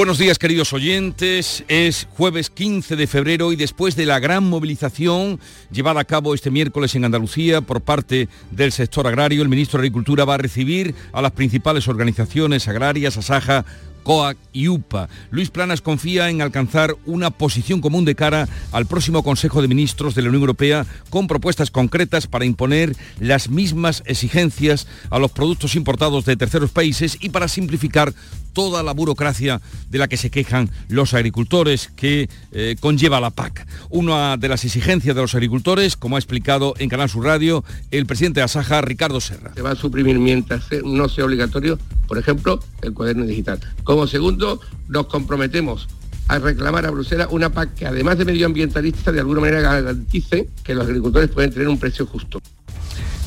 Buenos días queridos oyentes, es jueves 15 de febrero y después de la gran movilización llevada a cabo este miércoles en Andalucía por parte del sector agrario, el ministro de Agricultura va a recibir a las principales organizaciones agrarias, Asaja, COAC y UPA. Luis Planas confía en alcanzar una posición común de cara al próximo Consejo de Ministros de la Unión Europea con propuestas concretas para imponer las mismas exigencias a los productos importados de terceros países y para simplificar toda la burocracia de la que se quejan los agricultores que eh, conlleva la PAC. Una de las exigencias de los agricultores, como ha explicado en Canal Sur Radio el presidente de Asaja, Ricardo Serra. Se va a suprimir mientras no sea obligatorio, por ejemplo, el cuaderno digital. Como segundo, nos comprometemos a reclamar a Bruselas una PAC que además de medioambientalista de alguna manera garantice que los agricultores pueden tener un precio justo.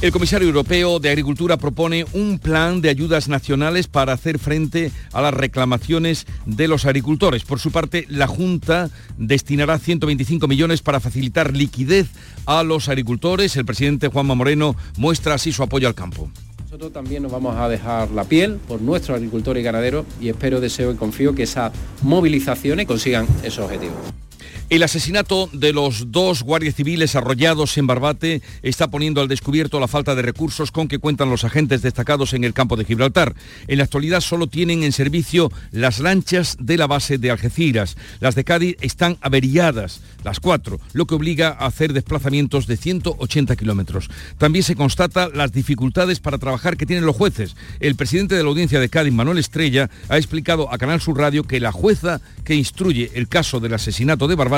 El comisario europeo de Agricultura propone un plan de ayudas nacionales para hacer frente a las reclamaciones de los agricultores. Por su parte, la Junta destinará 125 millones para facilitar liquidez a los agricultores. El presidente Juanma Moreno muestra así su apoyo al campo. Nosotros también nos vamos a dejar la piel por nuestros agricultores y ganaderos y espero, deseo y confío que esas movilizaciones consigan esos objetivos. El asesinato de los dos guardias civiles arrollados en Barbate está poniendo al descubierto la falta de recursos con que cuentan los agentes destacados en el campo de Gibraltar. En la actualidad solo tienen en servicio las lanchas de la base de Algeciras. Las de Cádiz están averiadas, las cuatro, lo que obliga a hacer desplazamientos de 180 kilómetros. También se constata las dificultades para trabajar que tienen los jueces. El presidente de la audiencia de Cádiz, Manuel Estrella, ha explicado a Canal Sur Radio que la jueza que instruye el caso del asesinato de Barbate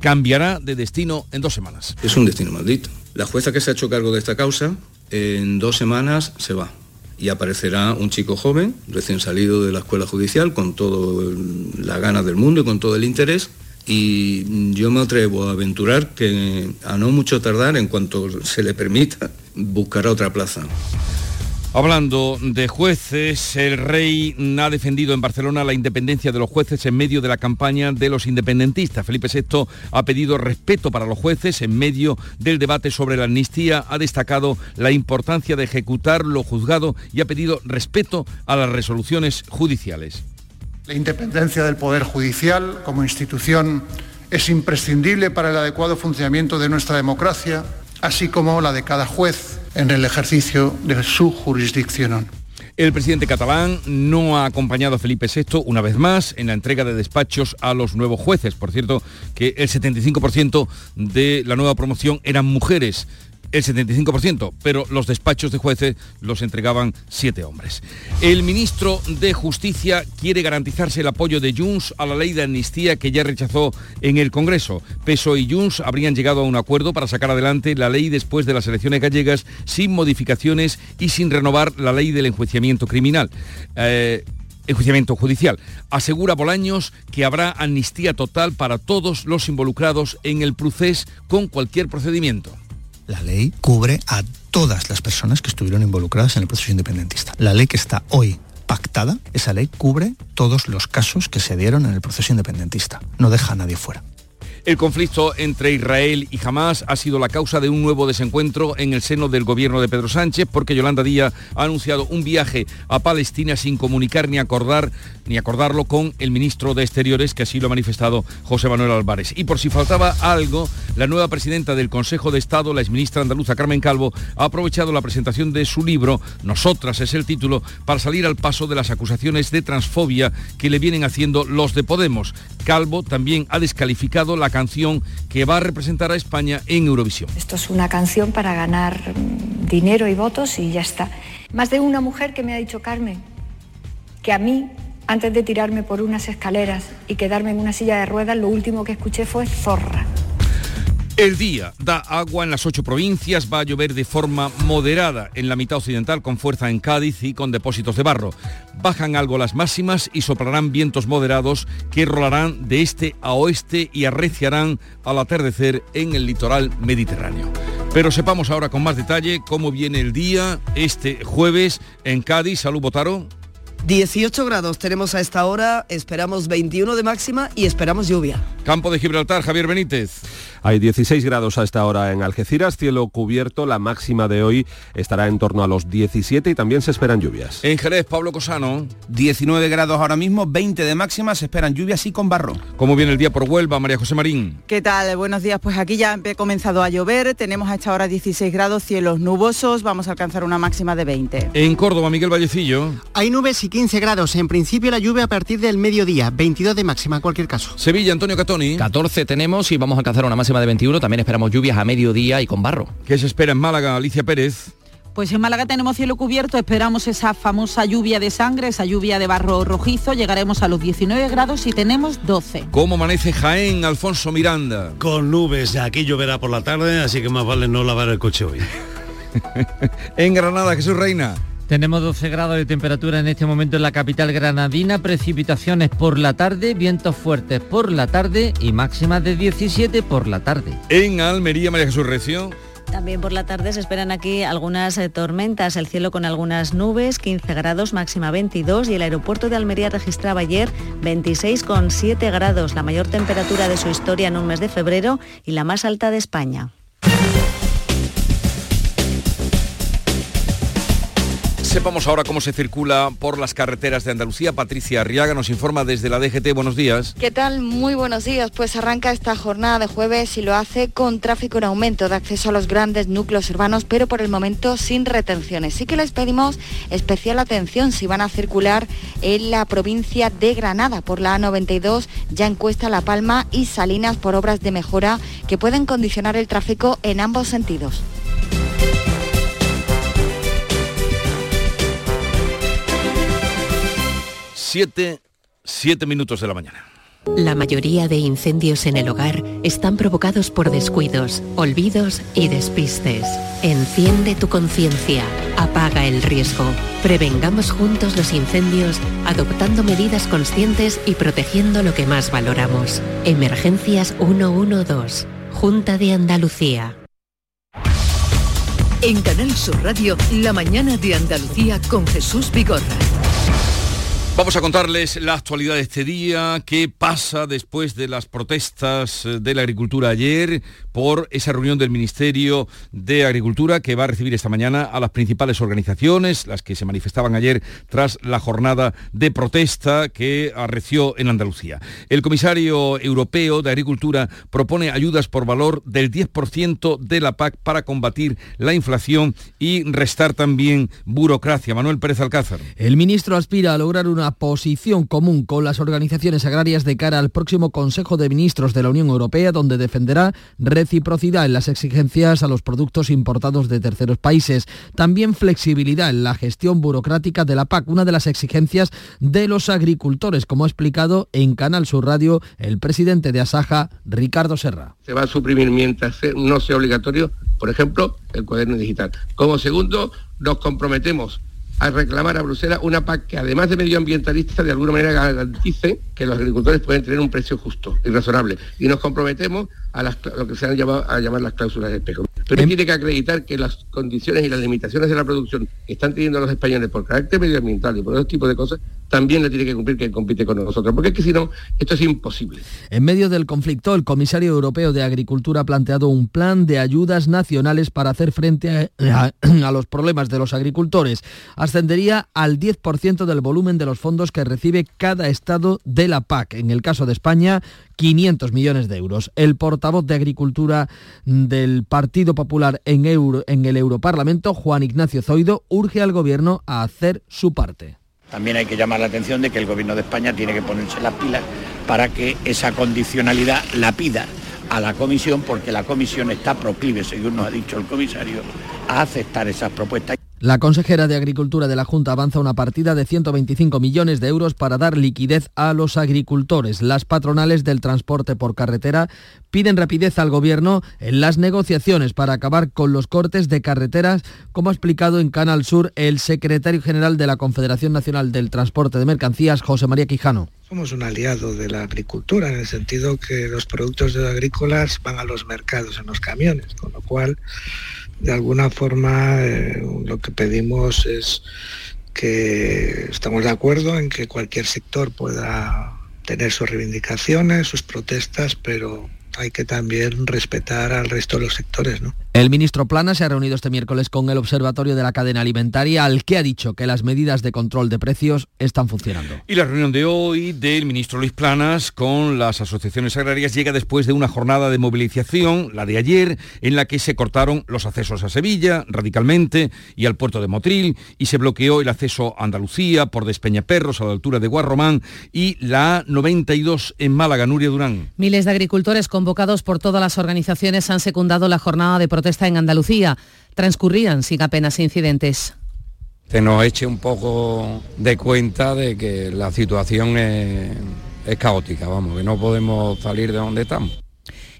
cambiará de destino en dos semanas. Es un destino maldito. La jueza que se ha hecho cargo de esta causa en dos semanas se va y aparecerá un chico joven, recién salido de la escuela judicial, con toda la ganas del mundo y con todo el interés. Y yo me atrevo a aventurar que a no mucho tardar, en cuanto se le permita, buscará otra plaza. Hablando de jueces, el rey ha defendido en Barcelona la independencia de los jueces en medio de la campaña de los independentistas. Felipe VI ha pedido respeto para los jueces en medio del debate sobre la amnistía, ha destacado la importancia de ejecutar lo juzgado y ha pedido respeto a las resoluciones judiciales. La independencia del Poder Judicial como institución es imprescindible para el adecuado funcionamiento de nuestra democracia, así como la de cada juez en el ejercicio de su jurisdicción. El presidente catalán no ha acompañado a Felipe VI una vez más en la entrega de despachos a los nuevos jueces. Por cierto, que el 75% de la nueva promoción eran mujeres el 75%, pero los despachos de jueces los entregaban siete hombres. El ministro de Justicia quiere garantizarse el apoyo de Junts a la ley de amnistía que ya rechazó en el Congreso. Peso y Junts habrían llegado a un acuerdo para sacar adelante la ley después de las elecciones gallegas sin modificaciones y sin renovar la ley del enjuiciamiento criminal. Eh, enjuiciamiento judicial. Asegura Bolaños que habrá amnistía total para todos los involucrados en el procés con cualquier procedimiento. La ley cubre a todas las personas que estuvieron involucradas en el proceso independentista. La ley que está hoy pactada, esa ley cubre todos los casos que se dieron en el proceso independentista. No deja a nadie fuera. El conflicto entre Israel y Hamas ha sido la causa de un nuevo desencuentro en el seno del gobierno de Pedro Sánchez porque Yolanda Díaz ha anunciado un viaje a Palestina sin comunicar ni acordar ni acordarlo con el ministro de Exteriores, que así lo ha manifestado José Manuel Álvarez. Y por si faltaba algo, la nueva presidenta del Consejo de Estado, la exministra andaluza Carmen Calvo, ha aprovechado la presentación de su libro, Nosotras es el título, para salir al paso de las acusaciones de transfobia que le vienen haciendo los de Podemos. Calvo también ha descalificado la canción que va a representar a España en Eurovisión. Esto es una canción para ganar dinero y votos y ya está. Más de una mujer que me ha dicho, Carmen, que a mí, antes de tirarme por unas escaleras y quedarme en una silla de ruedas, lo último que escuché fue zorra. El día da agua en las ocho provincias, va a llover de forma moderada en la mitad occidental con fuerza en Cádiz y con depósitos de barro. Bajan algo las máximas y soplarán vientos moderados que rolarán de este a oeste y arreciarán al atardecer en el litoral mediterráneo. Pero sepamos ahora con más detalle cómo viene el día este jueves en Cádiz. Salud, Botaro. 18 grados tenemos a esta hora, esperamos 21 de máxima y esperamos lluvia. Campo de Gibraltar, Javier Benítez. Hay 16 grados a esta hora en Algeciras, cielo cubierto, la máxima de hoy estará en torno a los 17 y también se esperan lluvias. En Jerez, Pablo Cosano. 19 grados ahora mismo, 20 de máxima, se esperan lluvias y con barro. ¿Cómo viene el día por Huelva, María José Marín? ¿Qué tal? Buenos días, pues aquí ya ha comenzado a llover, tenemos a esta hora 16 grados, cielos nubosos, vamos a alcanzar una máxima de 20. En Córdoba, Miguel Vallecillo. Hay nubes y 15 grados, en principio la lluvia a partir del mediodía, 22 de máxima en cualquier caso. Sevilla, Antonio Catoni. 14 tenemos y vamos a alcanzar una máxima de 21, también esperamos lluvias a mediodía y con barro. ¿Qué se espera en Málaga, Alicia Pérez? Pues en Málaga tenemos cielo cubierto, esperamos esa famosa lluvia de sangre, esa lluvia de barro rojizo, llegaremos a los 19 grados y tenemos 12. ¿Cómo amanece Jaén, Alfonso Miranda? Con nubes, aquí lloverá por la tarde, así que más vale no lavar el coche hoy. en Granada, Jesús Reina. Tenemos 12 grados de temperatura en este momento en la capital granadina, precipitaciones por la tarde, vientos fuertes por la tarde y máximas de 17 por la tarde. En Almería, María Jesús Recio. También por la tarde se esperan aquí algunas eh, tormentas, el cielo con algunas nubes, 15 grados, máxima 22 y el aeropuerto de Almería registraba ayer 26,7 grados, la mayor temperatura de su historia en un mes de febrero y la más alta de España. Sepamos ahora cómo se circula por las carreteras de Andalucía. Patricia Arriaga nos informa desde la DGT. Buenos días. ¿Qué tal? Muy buenos días. Pues arranca esta jornada de jueves y lo hace con tráfico en aumento de acceso a los grandes núcleos urbanos, pero por el momento sin retenciones. Sí que les pedimos especial atención si van a circular en la provincia de Granada por la A92, ya en Cuesta La Palma y Salinas por obras de mejora que pueden condicionar el tráfico en ambos sentidos. Siete, siete minutos de la mañana. La mayoría de incendios en el hogar están provocados por descuidos, olvidos y despistes. Enciende tu conciencia, apaga el riesgo. Prevengamos juntos los incendios adoptando medidas conscientes y protegiendo lo que más valoramos. Emergencias 112, Junta de Andalucía. En Canal Sur Radio, La mañana de Andalucía con Jesús Vigorra. Vamos a contarles la actualidad de este día, qué pasa después de las protestas eh, de la agricultura ayer por esa reunión del Ministerio de Agricultura que va a recibir esta mañana a las principales organizaciones, las que se manifestaban ayer tras la jornada de protesta que arreció en Andalucía. El comisario europeo de Agricultura propone ayudas por valor del 10% de la PAC para combatir la inflación y restar también burocracia. Manuel Pérez Alcázar. El ministro aspira a lograr una posición común con las organizaciones agrarias de cara al próximo Consejo de Ministros de la Unión Europea, donde defenderá reciprocidad en las exigencias a los productos importados de terceros países. También flexibilidad en la gestión burocrática de la PAC, una de las exigencias de los agricultores, como ha explicado en Canal Sur Radio el presidente de Asaja, Ricardo Serra. Se va a suprimir mientras no sea obligatorio, por ejemplo, el cuaderno digital. Como segundo, nos comprometemos a reclamar a Bruselas una PAC que además de medioambientalista de alguna manera garantice que los agricultores pueden tener un precio justo y razonable. Y nos comprometemos a lo que se han llamado a llamar las cláusulas de espejo. Pero tiene que acreditar que las condiciones y las limitaciones de la producción que están teniendo los españoles por carácter medioambiental y por otro tipo de cosas, también le tiene que cumplir que compite con nosotros, porque es que si no, esto es imposible. En medio del conflicto, el comisario europeo de Agricultura ha planteado un plan de ayudas nacionales para hacer frente a, a los problemas de los agricultores. Ascendería al 10% del volumen de los fondos que recibe cada estado de la PAC. En el caso de España, 500 millones de euros. El portavoz de Agricultura del Partido Popular en, Euro, en el Europarlamento, Juan Ignacio Zoido, urge al Gobierno a hacer su parte. También hay que llamar la atención de que el Gobierno de España tiene que ponerse las pilas para que esa condicionalidad la pida a la Comisión, porque la Comisión está proclive, según nos ha dicho el comisario, a aceptar esas propuestas. La consejera de Agricultura de la Junta avanza una partida de 125 millones de euros para dar liquidez a los agricultores. Las patronales del transporte por carretera piden rapidez al Gobierno en las negociaciones para acabar con los cortes de carreteras, como ha explicado en Canal Sur el secretario general de la Confederación Nacional del Transporte de Mercancías, José María Quijano. Somos un aliado de la agricultura en el sentido que los productos agrícolas van a los mercados en los camiones, con lo cual de alguna forma eh, lo que pedimos es que estamos de acuerdo en que cualquier sector pueda tener sus reivindicaciones, sus protestas, pero hay que también respetar al resto de los sectores, ¿no? El ministro Plana se ha reunido este miércoles con el Observatorio de la Cadena Alimentaria, al que ha dicho que las medidas de control de precios están funcionando. Y la reunión de hoy del ministro Luis Planas con las asociaciones agrarias llega después de una jornada de movilización, la de ayer, en la que se cortaron los accesos a Sevilla radicalmente y al puerto de Motril y se bloqueó el acceso a Andalucía por Despeñaperros a la altura de Guarromán y la A92 en Málaga, Nuria Durán. Miles de agricultores convocados por todas las organizaciones han secundado la jornada de protesta en Andalucía. Transcurrían sin apenas incidentes. Se nos eche un poco de cuenta de que la situación es, es caótica, vamos, que no podemos salir de donde estamos.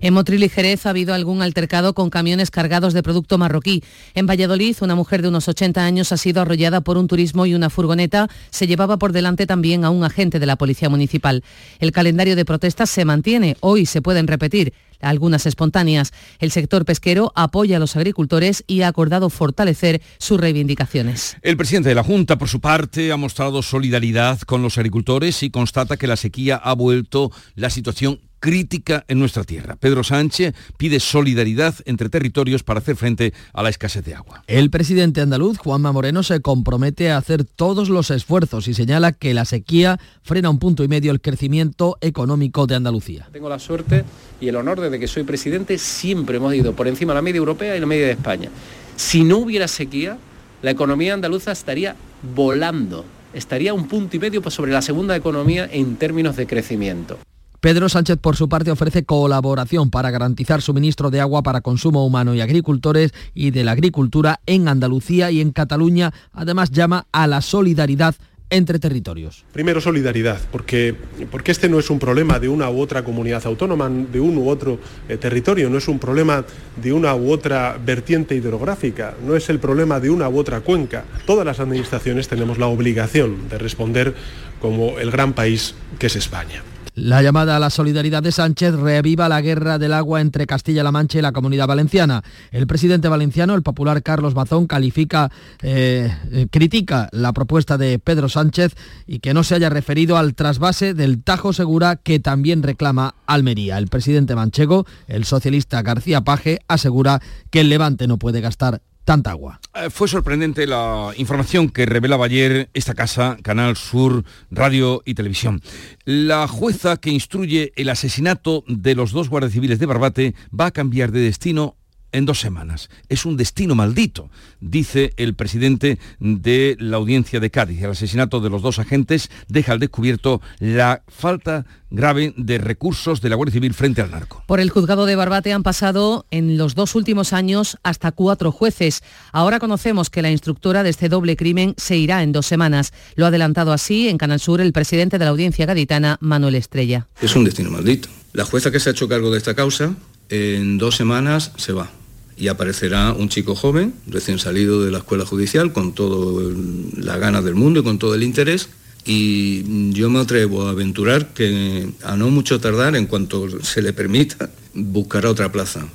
En Motril y Jerez ha habido algún altercado con camiones cargados de producto marroquí. En Valladolid, una mujer de unos 80 años ha sido arrollada por un turismo y una furgoneta se llevaba por delante también a un agente de la Policía Municipal. El calendario de protestas se mantiene. Hoy se pueden repetir algunas espontáneas. El sector pesquero apoya a los agricultores y ha acordado fortalecer sus reivindicaciones. El presidente de la Junta, por su parte, ha mostrado solidaridad con los agricultores y constata que la sequía ha vuelto la situación crítica en nuestra tierra. Pedro Sánchez pide solidaridad entre territorios para hacer frente a la escasez de agua. El presidente andaluz, Juanma Moreno, se compromete a hacer todos los esfuerzos y señala que la sequía frena un punto y medio el crecimiento económico de Andalucía. Tengo la suerte y el honor desde que soy presidente siempre hemos ido por encima de la media europea y la media de España. Si no hubiera sequía, la economía andaluza estaría volando, estaría un punto y medio sobre la segunda economía en términos de crecimiento. Pedro Sánchez, por su parte, ofrece colaboración para garantizar suministro de agua para consumo humano y agricultores y de la agricultura en Andalucía y en Cataluña. Además, llama a la solidaridad entre territorios. Primero solidaridad, porque, porque este no es un problema de una u otra comunidad autónoma, de un u otro eh, territorio, no es un problema de una u otra vertiente hidrográfica, no es el problema de una u otra cuenca. Todas las administraciones tenemos la obligación de responder como el gran país que es España. La llamada a la solidaridad de Sánchez reaviva la guerra del agua entre Castilla-La Mancha y la comunidad valenciana. El presidente valenciano, el popular Carlos Bazón, califica, eh, eh, critica la propuesta de Pedro Sánchez y que no se haya referido al trasvase del Tajo Segura que también reclama Almería. El presidente manchego, el socialista García Paje, asegura que el Levante no puede gastar tanta agua. Eh, fue sorprendente la información que revelaba ayer esta casa, Canal Sur, Radio y Televisión. La jueza que instruye el asesinato de los dos guardias civiles de Barbate va a cambiar de destino en dos semanas. Es un destino maldito, dice el presidente de la audiencia de Cádiz. El asesinato de los dos agentes deja al descubierto la falta grave de recursos de la Guardia Civil frente al narco. Por el juzgado de Barbate han pasado en los dos últimos años hasta cuatro jueces. Ahora conocemos que la instructora de este doble crimen se irá en dos semanas. Lo ha adelantado así en Canal Sur el presidente de la audiencia gaditana, Manuel Estrella. Es un destino maldito. La jueza que se ha hecho cargo de esta causa en dos semanas se va y aparecerá un chico joven, recién salido de la escuela judicial, con todas las ganas del mundo y con todo el interés. Y yo me atrevo a aventurar que a no mucho tardar, en cuanto se le permita, buscará otra plaza.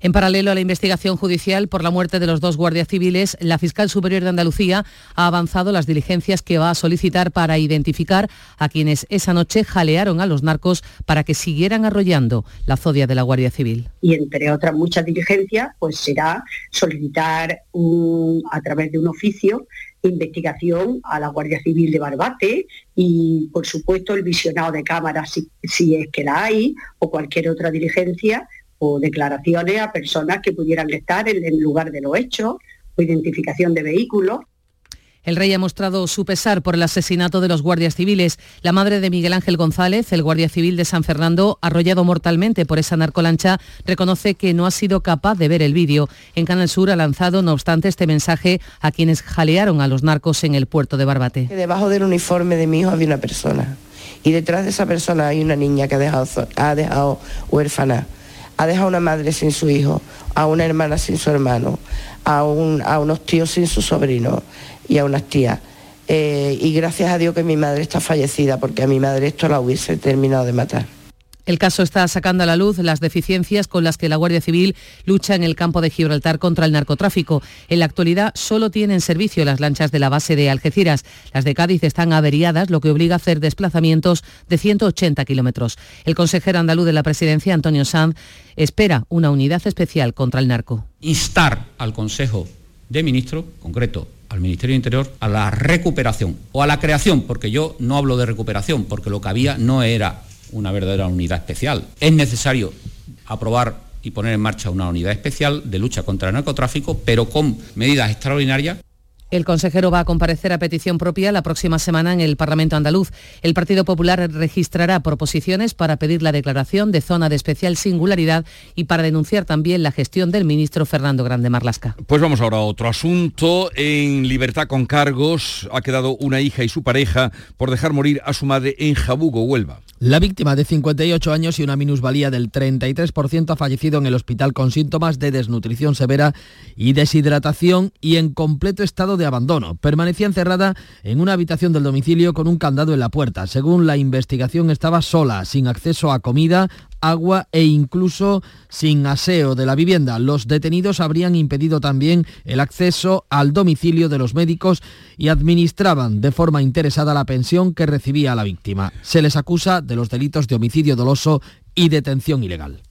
En paralelo a la investigación judicial por la muerte de los dos guardias civiles, la fiscal superior de Andalucía ha avanzado las diligencias que va a solicitar para identificar a quienes esa noche jalearon a los narcos para que siguieran arrollando la zodia de la Guardia Civil. Y entre otras muchas diligencias, pues será solicitar a través de un oficio investigación a la Guardia Civil de Barbate y, por supuesto, el visionado de cámaras si, si es que la hay o cualquier otra diligencia o declaraciones a personas que pudieran estar en el lugar de los hechos o identificación de vehículos. El rey ha mostrado su pesar por el asesinato de los guardias civiles. La madre de Miguel Ángel González, el guardia civil de San Fernando, arrollado mortalmente por esa narcolancha, reconoce que no ha sido capaz de ver el vídeo. En Canal Sur ha lanzado, no obstante, este mensaje a quienes jalearon a los narcos en el puerto de Barbate. Debajo del uniforme de mi hijo había una persona y detrás de esa persona hay una niña que ha dejado, ha dejado huérfana, ha dejado una madre sin su hijo, a una hermana sin su hermano, a, un, a unos tíos sin su sobrino y a unas tías. Eh, y gracias a Dios que mi madre está fallecida, porque a mi madre esto la hubiese terminado de matar. El caso está sacando a la luz las deficiencias con las que la Guardia Civil lucha en el campo de Gibraltar contra el narcotráfico. En la actualidad solo tienen servicio las lanchas de la base de Algeciras. Las de Cádiz están averiadas, lo que obliga a hacer desplazamientos de 180 kilómetros. El consejero andaluz de la presidencia, Antonio Sanz, espera una unidad especial contra el narco. Instar al Consejo de Ministros, concreto al Ministerio de Interior, a la recuperación o a la creación, porque yo no hablo de recuperación, porque lo que había no era una verdadera unidad especial. Es necesario aprobar y poner en marcha una unidad especial de lucha contra el narcotráfico, pero con medidas extraordinarias el consejero va a comparecer a petición propia la próxima semana en el Parlamento andaluz. El Partido Popular registrará proposiciones para pedir la declaración de zona de especial singularidad y para denunciar también la gestión del ministro Fernando Grande Marlasca. Pues vamos ahora a otro asunto. En libertad con cargos ha quedado una hija y su pareja por dejar morir a su madre en Jabugo, Huelva. La víctima de 58 años y una minusvalía del 33% ha fallecido en el hospital con síntomas de desnutrición severa y deshidratación y en completo estado de abandono. Permanecía encerrada en una habitación del domicilio con un candado en la puerta. Según la investigación estaba sola, sin acceso a comida, agua e incluso sin aseo de la vivienda. Los detenidos habrían impedido también el acceso al domicilio de los médicos y administraban de forma interesada la pensión que recibía la víctima. Se les acusa de los delitos de homicidio doloso y detención ilegal.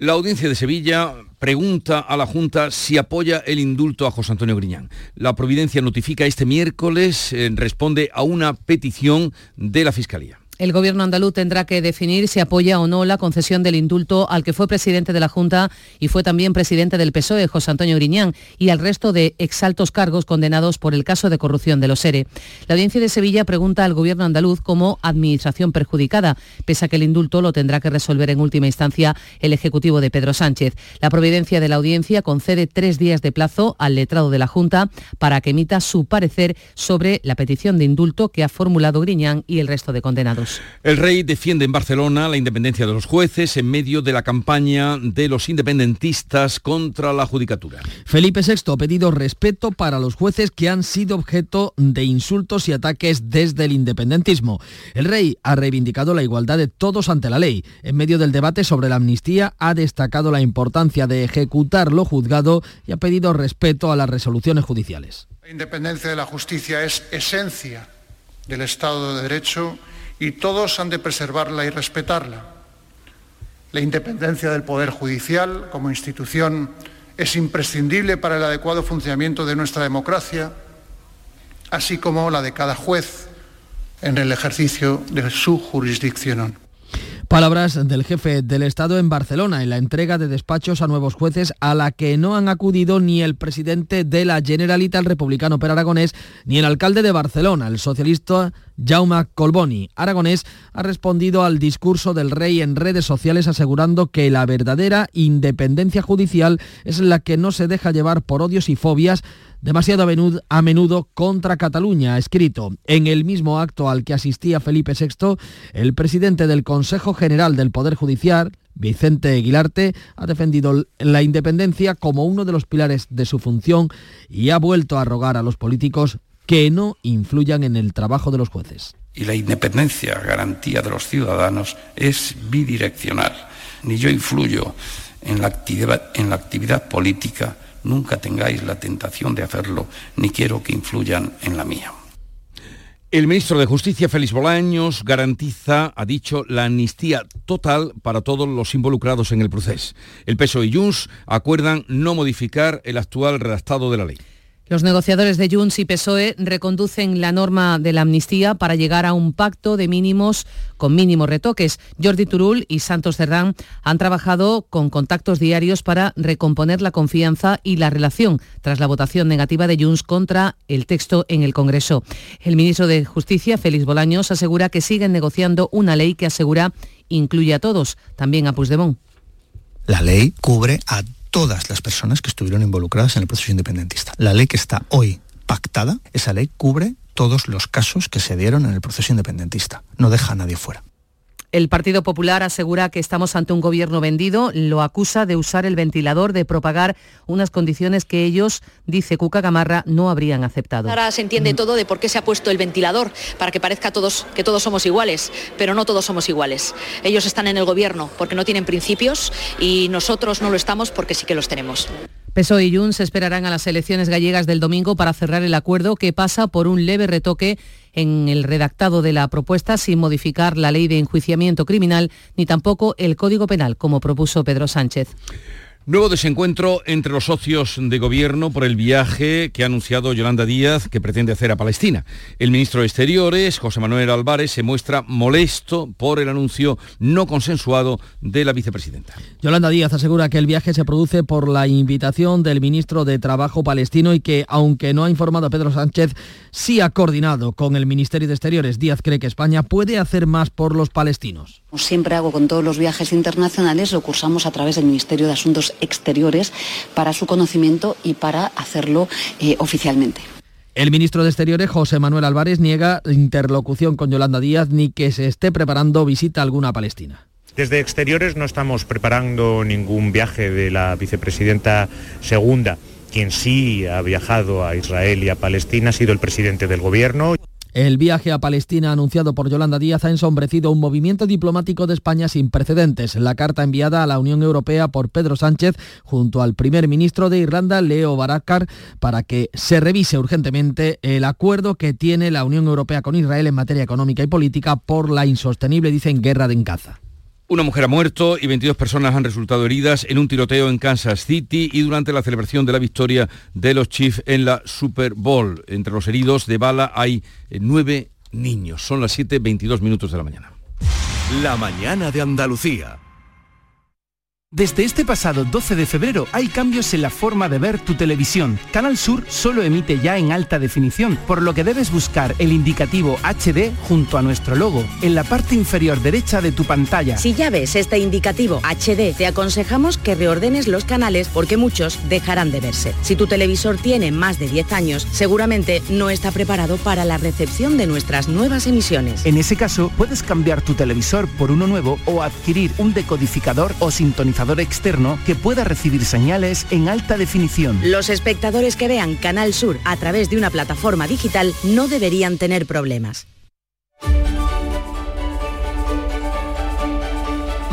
La audiencia de Sevilla pregunta a la Junta si apoya el indulto a José Antonio Griñán. La Providencia notifica este miércoles, eh, responde a una petición de la Fiscalía. El gobierno andaluz tendrá que definir si apoya o no la concesión del indulto al que fue presidente de la Junta y fue también presidente del PSOE, José Antonio Griñán, y al resto de exaltos cargos condenados por el caso de corrupción de los ERE. La audiencia de Sevilla pregunta al gobierno andaluz como administración perjudicada, pese a que el indulto lo tendrá que resolver en última instancia el Ejecutivo de Pedro Sánchez. La providencia de la audiencia concede tres días de plazo al letrado de la Junta para que emita su parecer sobre la petición de indulto que ha formulado Griñán y el resto de condenados. El rey defiende en Barcelona la independencia de los jueces en medio de la campaña de los independentistas contra la judicatura. Felipe VI ha pedido respeto para los jueces que han sido objeto de insultos y ataques desde el independentismo. El rey ha reivindicado la igualdad de todos ante la ley. En medio del debate sobre la amnistía ha destacado la importancia de ejecutar lo juzgado y ha pedido respeto a las resoluciones judiciales. La independencia de la justicia es esencia del Estado de Derecho y todos han de preservarla y respetarla. La independencia del Poder Judicial como institución es imprescindible para el adecuado funcionamiento de nuestra democracia, así como la de cada juez en el ejercicio de su jurisdicción. Palabras del jefe del Estado en Barcelona en la entrega de despachos a nuevos jueces a la que no han acudido ni el presidente de la Generalitat, el republicano Per Aragonés, ni el alcalde de Barcelona, el socialista Jaume Colboni. Aragonés ha respondido al discurso del rey en redes sociales asegurando que la verdadera independencia judicial es la que no se deja llevar por odios y fobias demasiado a menudo contra Cataluña, escrito. En el mismo acto al que asistía Felipe VI, el presidente del Consejo General del Poder Judicial, Vicente Aguilarte ha defendido la independencia como uno de los pilares de su función y ha vuelto a rogar a los políticos que no influyan en el trabajo de los jueces. Y la independencia, garantía de los ciudadanos, es bidireccional. Ni yo influyo en la actividad, en la actividad política nunca tengáis la tentación de hacerlo, ni quiero que influyan en la mía. El ministro de Justicia, Félix Bolaños, garantiza, ha dicho, la amnistía total para todos los involucrados en el proceso. El PSOE y Junts acuerdan no modificar el actual redactado de la ley. Los negociadores de Junts y PSOE reconducen la norma de la amnistía para llegar a un pacto de mínimos con mínimos retoques. Jordi Turul y Santos Cerdán han trabajado con contactos diarios para recomponer la confianza y la relación tras la votación negativa de Junts contra el texto en el Congreso. El ministro de Justicia, Félix Bolaños, asegura que siguen negociando una ley que asegura incluye a todos, también a Puigdemont. La ley cubre a todas las personas que estuvieron involucradas en el proceso independentista. La ley que está hoy pactada, esa ley cubre todos los casos que se dieron en el proceso independentista. No deja a nadie fuera. El Partido Popular asegura que estamos ante un gobierno vendido, lo acusa de usar el ventilador, de propagar unas condiciones que ellos, dice Cuca Gamarra, no habrían aceptado. Ahora se entiende todo de por qué se ha puesto el ventilador, para que parezca todos, que todos somos iguales, pero no todos somos iguales. Ellos están en el gobierno porque no tienen principios y nosotros no lo estamos porque sí que los tenemos. PSOE y Junts esperarán a las elecciones gallegas del domingo para cerrar el acuerdo que pasa por un leve retoque en el redactado de la propuesta sin modificar la ley de enjuiciamiento criminal ni tampoco el Código Penal, como propuso Pedro Sánchez. Nuevo desencuentro entre los socios de gobierno por el viaje que ha anunciado Yolanda Díaz que pretende hacer a Palestina. El ministro de Exteriores, José Manuel Álvarez, se muestra molesto por el anuncio no consensuado de la vicepresidenta. Yolanda Díaz asegura que el viaje se produce por la invitación del ministro de Trabajo palestino y que, aunque no ha informado a Pedro Sánchez, sí ha coordinado con el Ministerio de Exteriores. Díaz cree que España puede hacer más por los palestinos. Como siempre hago con todos los viajes internacionales, lo cursamos a través del Ministerio de Asuntos Exteriores para su conocimiento y para hacerlo eh, oficialmente. El ministro de Exteriores, José Manuel Álvarez, niega interlocución con Yolanda Díaz ni que se esté preparando visita alguna a Palestina. Desde Exteriores no estamos preparando ningún viaje de la vicepresidenta segunda. Quien sí ha viajado a Israel y a Palestina ha sido el presidente del gobierno. El viaje a Palestina anunciado por Yolanda Díaz ha ensombrecido un movimiento diplomático de España sin precedentes. La carta enviada a la Unión Europea por Pedro Sánchez junto al primer ministro de Irlanda, Leo Varadkar, para que se revise urgentemente el acuerdo que tiene la Unión Europea con Israel en materia económica y política por la insostenible, dicen, guerra de encaza. Una mujer ha muerto y 22 personas han resultado heridas en un tiroteo en Kansas City y durante la celebración de la victoria de los Chiefs en la Super Bowl. Entre los heridos de bala hay eh, nueve niños. Son las 7.22 minutos de la mañana. La mañana de Andalucía. Desde este pasado 12 de febrero hay cambios en la forma de ver tu televisión. Canal Sur solo emite ya en alta definición, por lo que debes buscar el indicativo HD junto a nuestro logo, en la parte inferior derecha de tu pantalla. Si ya ves este indicativo HD, te aconsejamos que reordenes los canales porque muchos dejarán de verse. Si tu televisor tiene más de 10 años, seguramente no está preparado para la recepción de nuestras nuevas emisiones. En ese caso, puedes cambiar tu televisor por uno nuevo o adquirir un decodificador o sintonizador externo que pueda recibir señales en alta definición. Los espectadores que vean Canal Sur a través de una plataforma digital no deberían tener problemas.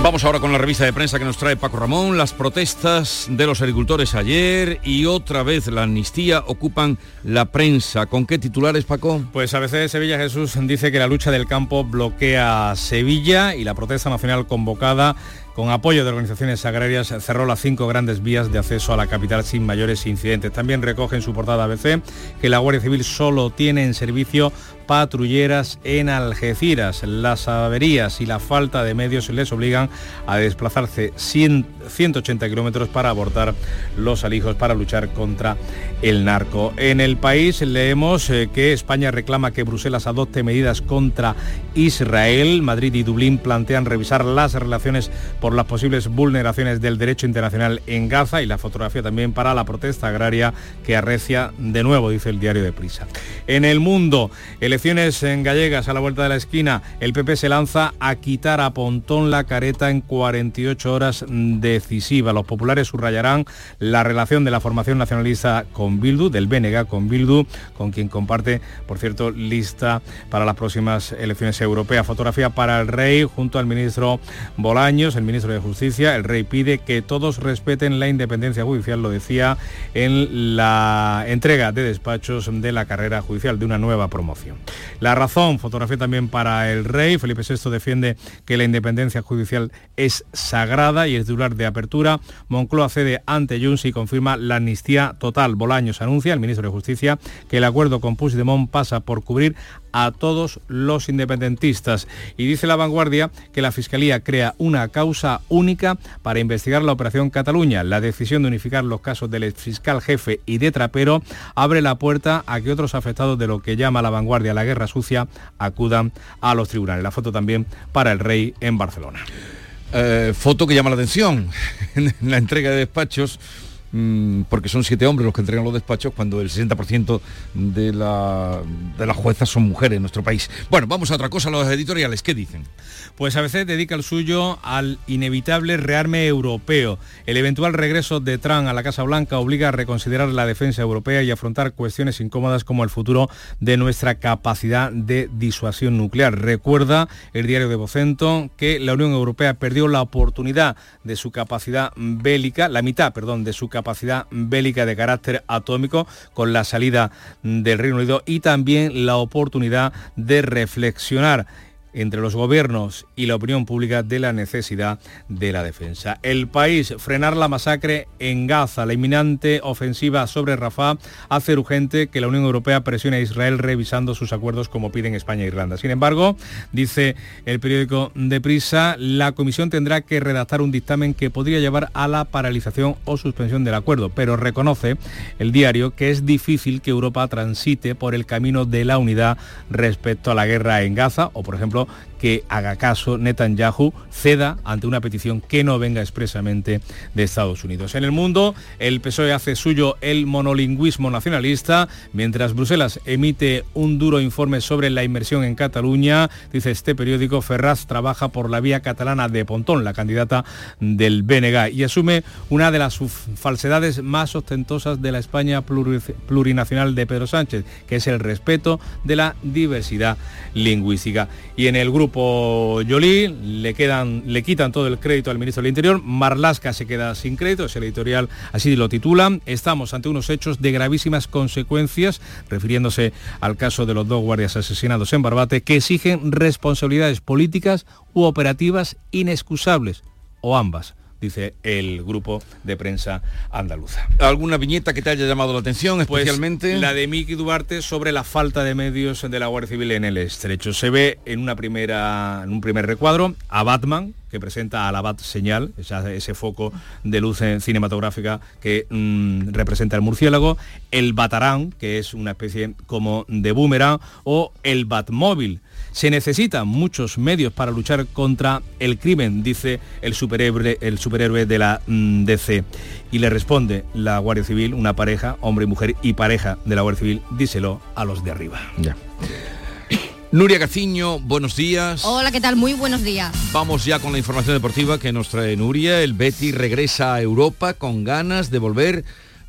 Vamos ahora con la revista de prensa que nos trae Paco Ramón. Las protestas de los agricultores ayer y otra vez la amnistía ocupan la prensa. ¿Con qué titulares, Paco? Pues ABC de Sevilla Jesús dice que la lucha del campo bloquea Sevilla y la protesta nacional convocada con apoyo de organizaciones agrarias, cerró las cinco grandes vías de acceso a la capital sin mayores incidentes. También recoge en su portada ABC que la Guardia Civil solo tiene en servicio patrulleras en Algeciras. Las averías y la falta de medios les obligan a desplazarse 180 kilómetros para abordar los alijos para luchar contra el narco. En el país leemos eh, que España reclama que Bruselas adopte medidas contra Israel. Madrid y Dublín plantean revisar las relaciones por las posibles vulneraciones del derecho internacional en Gaza y la fotografía también para la protesta agraria que arrecia de nuevo, dice el diario de Prisa. En el mundo, elecciones en gallegas a la vuelta de la esquina, el PP se lanza a quitar a Pontón la careta en 48 horas decisiva. Los populares subrayarán la relación de la formación nacionalista con Bildu, del BNG con Bildu, con quien comparte, por cierto, lista para las próximas elecciones europeas. Fotografía para el rey junto al ministro Bolaños, el ministro de Justicia. El rey pide que todos respeten la independencia judicial, lo decía en la entrega de despachos de la carrera judicial de una nueva promoción. La razón, fotografía también para el rey. Felipe VI defiende que la independencia judicial es sagrada y es titular de apertura. Moncloa cede ante Junts y confirma la amnistía total. Bolaños anuncia, el ministro de Justicia, que el acuerdo con Puigdemont pasa por cubrir a todos los independentistas. Y dice la vanguardia que la Fiscalía crea una causa única para investigar la Operación Cataluña. La decisión de unificar los casos del fiscal jefe y de Trapero abre la puerta a que otros afectados de lo que llama la vanguardia la guerra sucia acudan a los tribunales. La foto también para el rey en Barcelona. Eh, foto que llama la atención en la entrega de despachos porque son siete hombres los que entregan los despachos cuando el 60% de, la, de las juezas son mujeres en nuestro país. Bueno, vamos a otra cosa, los editoriales, ¿qué dicen? Pues ABC dedica el suyo al inevitable rearme europeo. El eventual regreso de Trump a la Casa Blanca obliga a reconsiderar la defensa europea y afrontar cuestiones incómodas como el futuro de nuestra capacidad de disuasión nuclear. Recuerda el diario de Vocento que la Unión Europea perdió la oportunidad de su capacidad bélica, la mitad, perdón, de su capacidad capacidad bélica de carácter atómico con la salida del Reino Unido y también la oportunidad de reflexionar entre los gobiernos y la opinión pública de la necesidad de la defensa. El país, frenar la masacre en Gaza, la inminente ofensiva sobre Rafah, hace urgente que la Unión Europea presione a Israel revisando sus acuerdos como piden España e Irlanda. Sin embargo, dice el periódico de Prisa, la Comisión tendrá que redactar un dictamen que podría llevar a la paralización o suspensión del acuerdo, pero reconoce el diario que es difícil que Europa transite por el camino de la unidad respecto a la guerra en Gaza o, por ejemplo, que haga caso Netanyahu ceda ante una petición que no venga expresamente de Estados Unidos. En el mundo, el PSOE hace suyo el monolingüismo nacionalista, mientras Bruselas emite un duro informe sobre la inversión en Cataluña, dice este periódico, Ferraz trabaja por la vía catalana de Pontón, la candidata del BNG, y asume una de las falsedades más ostentosas de la España plurinacional de Pedro Sánchez, que es el respeto de la diversidad lingüística. Y en el grupo grupo Yolí, le, le quitan todo el crédito al ministro del Interior, Marlasca se queda sin crédito, es el editorial así lo titulan, estamos ante unos hechos de gravísimas consecuencias, refiriéndose al caso de los dos guardias asesinados en Barbate, que exigen responsabilidades políticas u operativas inexcusables, o ambas dice el grupo de prensa andaluza. ¿Alguna viñeta que te haya llamado la atención pues especialmente? la de Miki Duarte sobre la falta de medios de la Guardia Civil en el estrecho. Se ve en, una primera, en un primer recuadro a Batman, que presenta a la Bat Señal, ese foco de luz cinematográfica que mm, representa el murciélago, el Batarán, que es una especie como de boomerang, o el Batmóvil, se necesitan muchos medios para luchar contra el crimen, dice el superhéroe, el superhéroe de la mm, DC. Y le responde la Guardia Civil, una pareja, hombre y mujer y pareja de la Guardia Civil, díselo a los de arriba. Ya. Nuria Gaciño, buenos días. Hola, ¿qué tal? Muy buenos días. Vamos ya con la información deportiva que nos trae Nuria. El Betty regresa a Europa con ganas de volver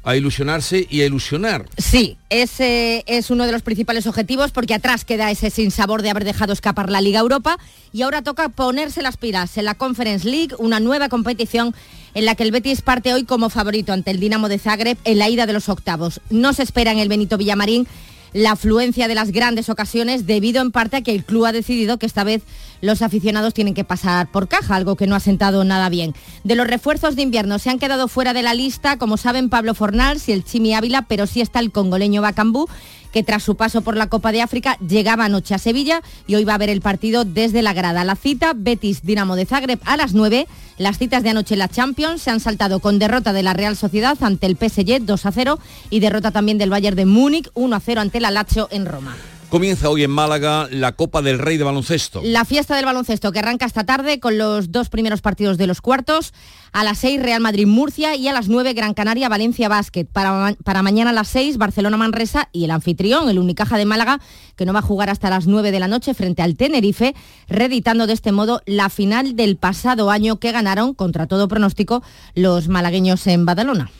a ilusionarse y a ilusionar. Sí, ese es uno de los principales objetivos porque atrás queda ese sinsabor de haber dejado escapar la Liga Europa y ahora toca ponerse las pilas en la Conference League, una nueva competición en la que el Betis parte hoy como favorito ante el Dinamo de Zagreb en la ida de los octavos. No se espera en el Benito Villamarín la afluencia de las grandes ocasiones debido en parte a que el club ha decidido que esta vez los aficionados tienen que pasar por caja, algo que no ha sentado nada bien. De los refuerzos de invierno se han quedado fuera de la lista, como saben, Pablo Fornals y el Chimi Ávila, pero sí está el congoleño Bacambú, que tras su paso por la Copa de África llegaba anoche a Sevilla y hoy va a ver el partido desde la grada. La cita, Betis Dinamo de Zagreb a las 9. Las citas de anoche en la Champions se han saltado con derrota de la Real Sociedad ante el PSG 2 a 0 y derrota también del Bayern de Múnich 1 a 0 ante la Lazio en Roma. Comienza hoy en Málaga la Copa del Rey de Baloncesto. La fiesta del baloncesto que arranca esta tarde con los dos primeros partidos de los cuartos. A las 6 Real Madrid-Murcia y a las 9 Gran Canaria-Valencia Basket. Para, para mañana a las 6 Barcelona-Manresa y el anfitrión, el Unicaja de Málaga, que no va a jugar hasta las 9 de la noche frente al Tenerife, reeditando de este modo la final del pasado año que ganaron, contra todo pronóstico, los malagueños en Badalona.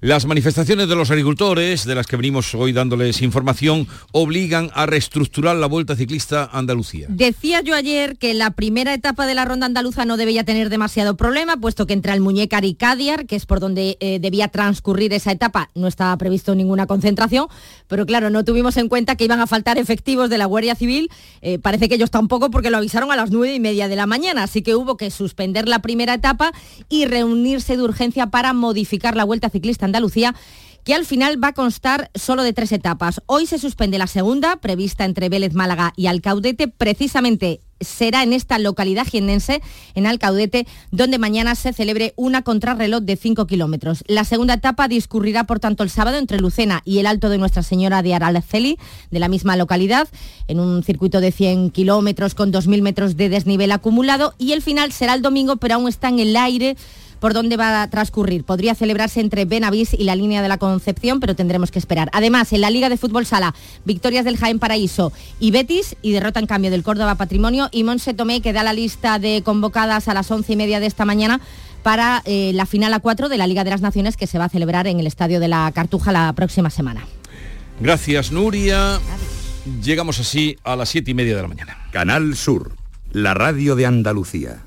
Las manifestaciones de los agricultores, de las que venimos hoy dándoles información, obligan a reestructurar la Vuelta Ciclista Andalucía. Decía yo ayer que la primera etapa de la ronda andaluza no debía tener demasiado problema, puesto que entre Almuñécar y Cadiar, que es por donde eh, debía transcurrir esa etapa, no estaba previsto ninguna concentración, pero claro, no tuvimos en cuenta que iban a faltar efectivos de la Guardia Civil, eh, parece que ellos tampoco porque lo avisaron a las nueve y media de la mañana, así que hubo que suspender la primera etapa y reunirse de urgencia para modificar la Vuelta Ciclista Andalucía que al final va a constar solo de tres etapas. Hoy se suspende la segunda, prevista entre Vélez, Málaga y Alcaudete, precisamente será en esta localidad jiennense, en Alcaudete, donde mañana se celebre una contrarreloj de 5 kilómetros. La segunda etapa discurrirá, por tanto, el sábado entre Lucena y el Alto de Nuestra Señora de Aralceli, de la misma localidad, en un circuito de 100 kilómetros con 2.000 metros de desnivel acumulado, y el final será el domingo, pero aún está en el aire por dónde va a transcurrir. Podría celebrarse entre Benavís y la línea de la Concepción, pero tendremos que esperar. Además, en la Liga de Fútbol Sala, victorias del Jaén Paraíso y Betis y derrota en cambio del Córdoba Patrimonio y Monse Tomé que da la lista de convocadas a las once y media de esta mañana para eh, la final a cuatro de la Liga de las Naciones que se va a celebrar en el Estadio de la Cartuja la próxima semana. Gracias, Nuria. Llegamos así a las siete y media de la mañana. Canal Sur, la radio de Andalucía.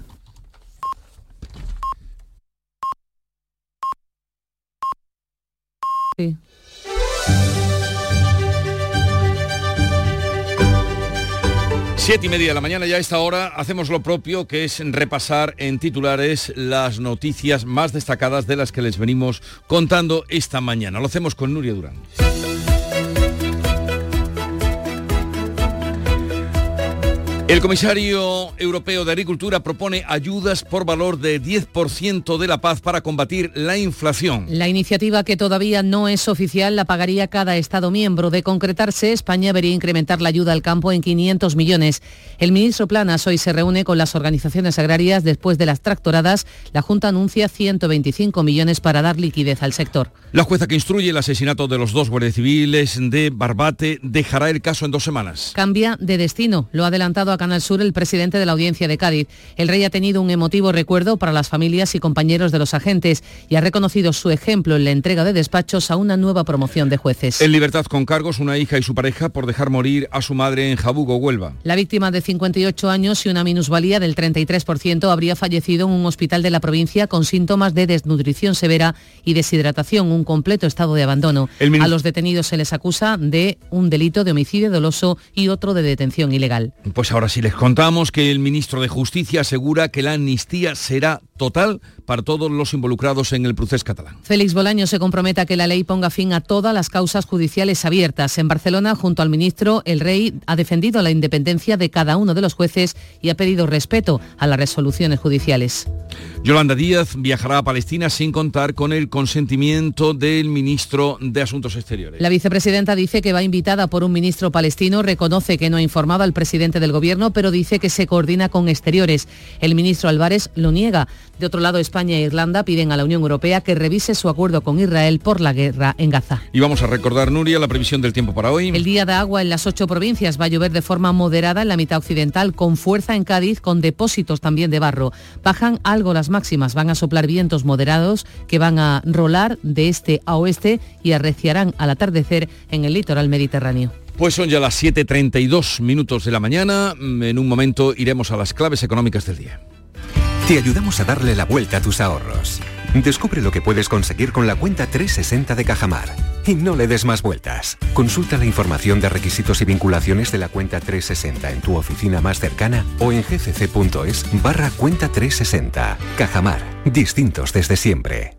Siete y media de la mañana, ya a esta hora hacemos lo propio, que es repasar en titulares las noticias más destacadas de las que les venimos contando esta mañana. Lo hacemos con Nuria Durán. El comisario europeo de Agricultura propone ayudas por valor de 10% de la paz para combatir la inflación. La iniciativa, que todavía no es oficial, la pagaría cada Estado miembro. De concretarse, España vería incrementar la ayuda al campo en 500 millones. El ministro Planas hoy se reúne con las organizaciones agrarias después de las tractoradas. La Junta anuncia 125 millones para dar liquidez al sector. La jueza que instruye el asesinato de los dos guardias civiles de Barbate dejará el caso en dos semanas. Cambia de destino. Lo ha adelantado a Canal Sur el presidente de la Audiencia de Cádiz. El rey ha tenido un emotivo recuerdo para las familias y compañeros de los agentes y ha reconocido su ejemplo en la entrega de despachos a una nueva promoción de jueces. En libertad con cargos, una hija y su pareja por dejar morir a su madre en Jabugo, Huelva. La víctima de 58 años y una minusvalía del 33% habría fallecido en un hospital de la provincia con síntomas de desnutrición severa y deshidratación, un completo estado de abandono. A los detenidos se les acusa de un delito de homicidio doloso y otro de detención ilegal. Pues ahora sí les contamos que el ministro de Justicia asegura que la amnistía será total para todos los involucrados en el procés catalán. Félix Bolaño se compromete a que la ley ponga fin a todas las causas judiciales abiertas. En Barcelona, junto al ministro, el rey ha defendido la independencia de cada uno de los jueces y ha pedido respeto a las resoluciones judiciales. Yolanda Díaz viajará a Palestina sin contar con el consentimiento del ministro de Asuntos Exteriores. La vicepresidenta dice que va invitada por un ministro palestino, reconoce que no ha informado al presidente del gobierno, pero dice que se coordina con exteriores. El ministro Álvarez lo niega. De otro lado, España e Irlanda piden a la Unión Europea que revise su acuerdo con Israel por la guerra en Gaza. Y vamos a recordar, Nuria, la previsión del tiempo para hoy. El día de agua en las ocho provincias va a llover de forma moderada en la mitad occidental, con fuerza en Cádiz, con depósitos también de barro. Bajan algo las máximas, van a soplar vientos moderados que van a rolar de este a oeste y arreciarán al atardecer en el litoral mediterráneo. Pues son ya las 7.32 minutos de la mañana. En un momento iremos a las claves económicas del día. Te ayudamos a darle la vuelta a tus ahorros. Descubre lo que puedes conseguir con la cuenta 360 de Cajamar. Y no le des más vueltas. Consulta la información de requisitos y vinculaciones de la cuenta 360 en tu oficina más cercana o en gcc.es barra cuenta 360. Cajamar. Distintos desde siempre.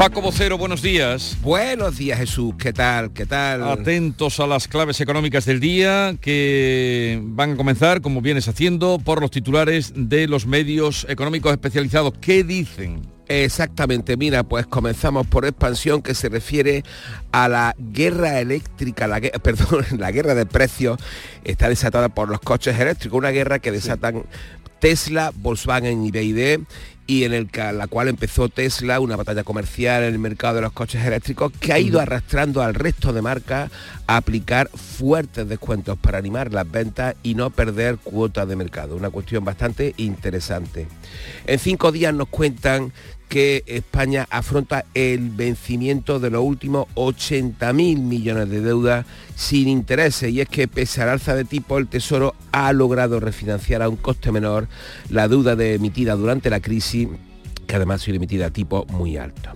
Paco Vocero, buenos días. Buenos días Jesús, ¿qué tal? ¿Qué tal? Atentos a las claves económicas del día que van a comenzar, como vienes haciendo, por los titulares de los medios económicos especializados. ¿Qué dicen? Exactamente, mira, pues comenzamos por expansión que se refiere a la guerra eléctrica, la, perdón, la guerra de precios está desatada por los coches eléctricos, una guerra que desatan Tesla, Volkswagen y BYD y en el, la cual empezó Tesla una batalla comercial en el mercado de los coches eléctricos que ha ido arrastrando al resto de marcas a aplicar fuertes descuentos para animar las ventas y no perder cuotas de mercado. Una cuestión bastante interesante. En cinco días nos cuentan que España afronta el vencimiento de los últimos 80.000 millones de deuda sin intereses y es que pese al alza de tipo el Tesoro ha logrado refinanciar a un coste menor la deuda de emitida durante la crisis que además ha sido emitida a tipo muy alto.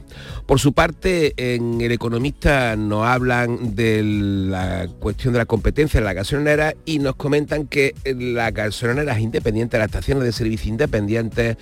Por su parte, en El Economista nos hablan de la cuestión de la competencia en la gasolinera y nos comentan que las gasolineras independientes, las estaciones de servicio independientes,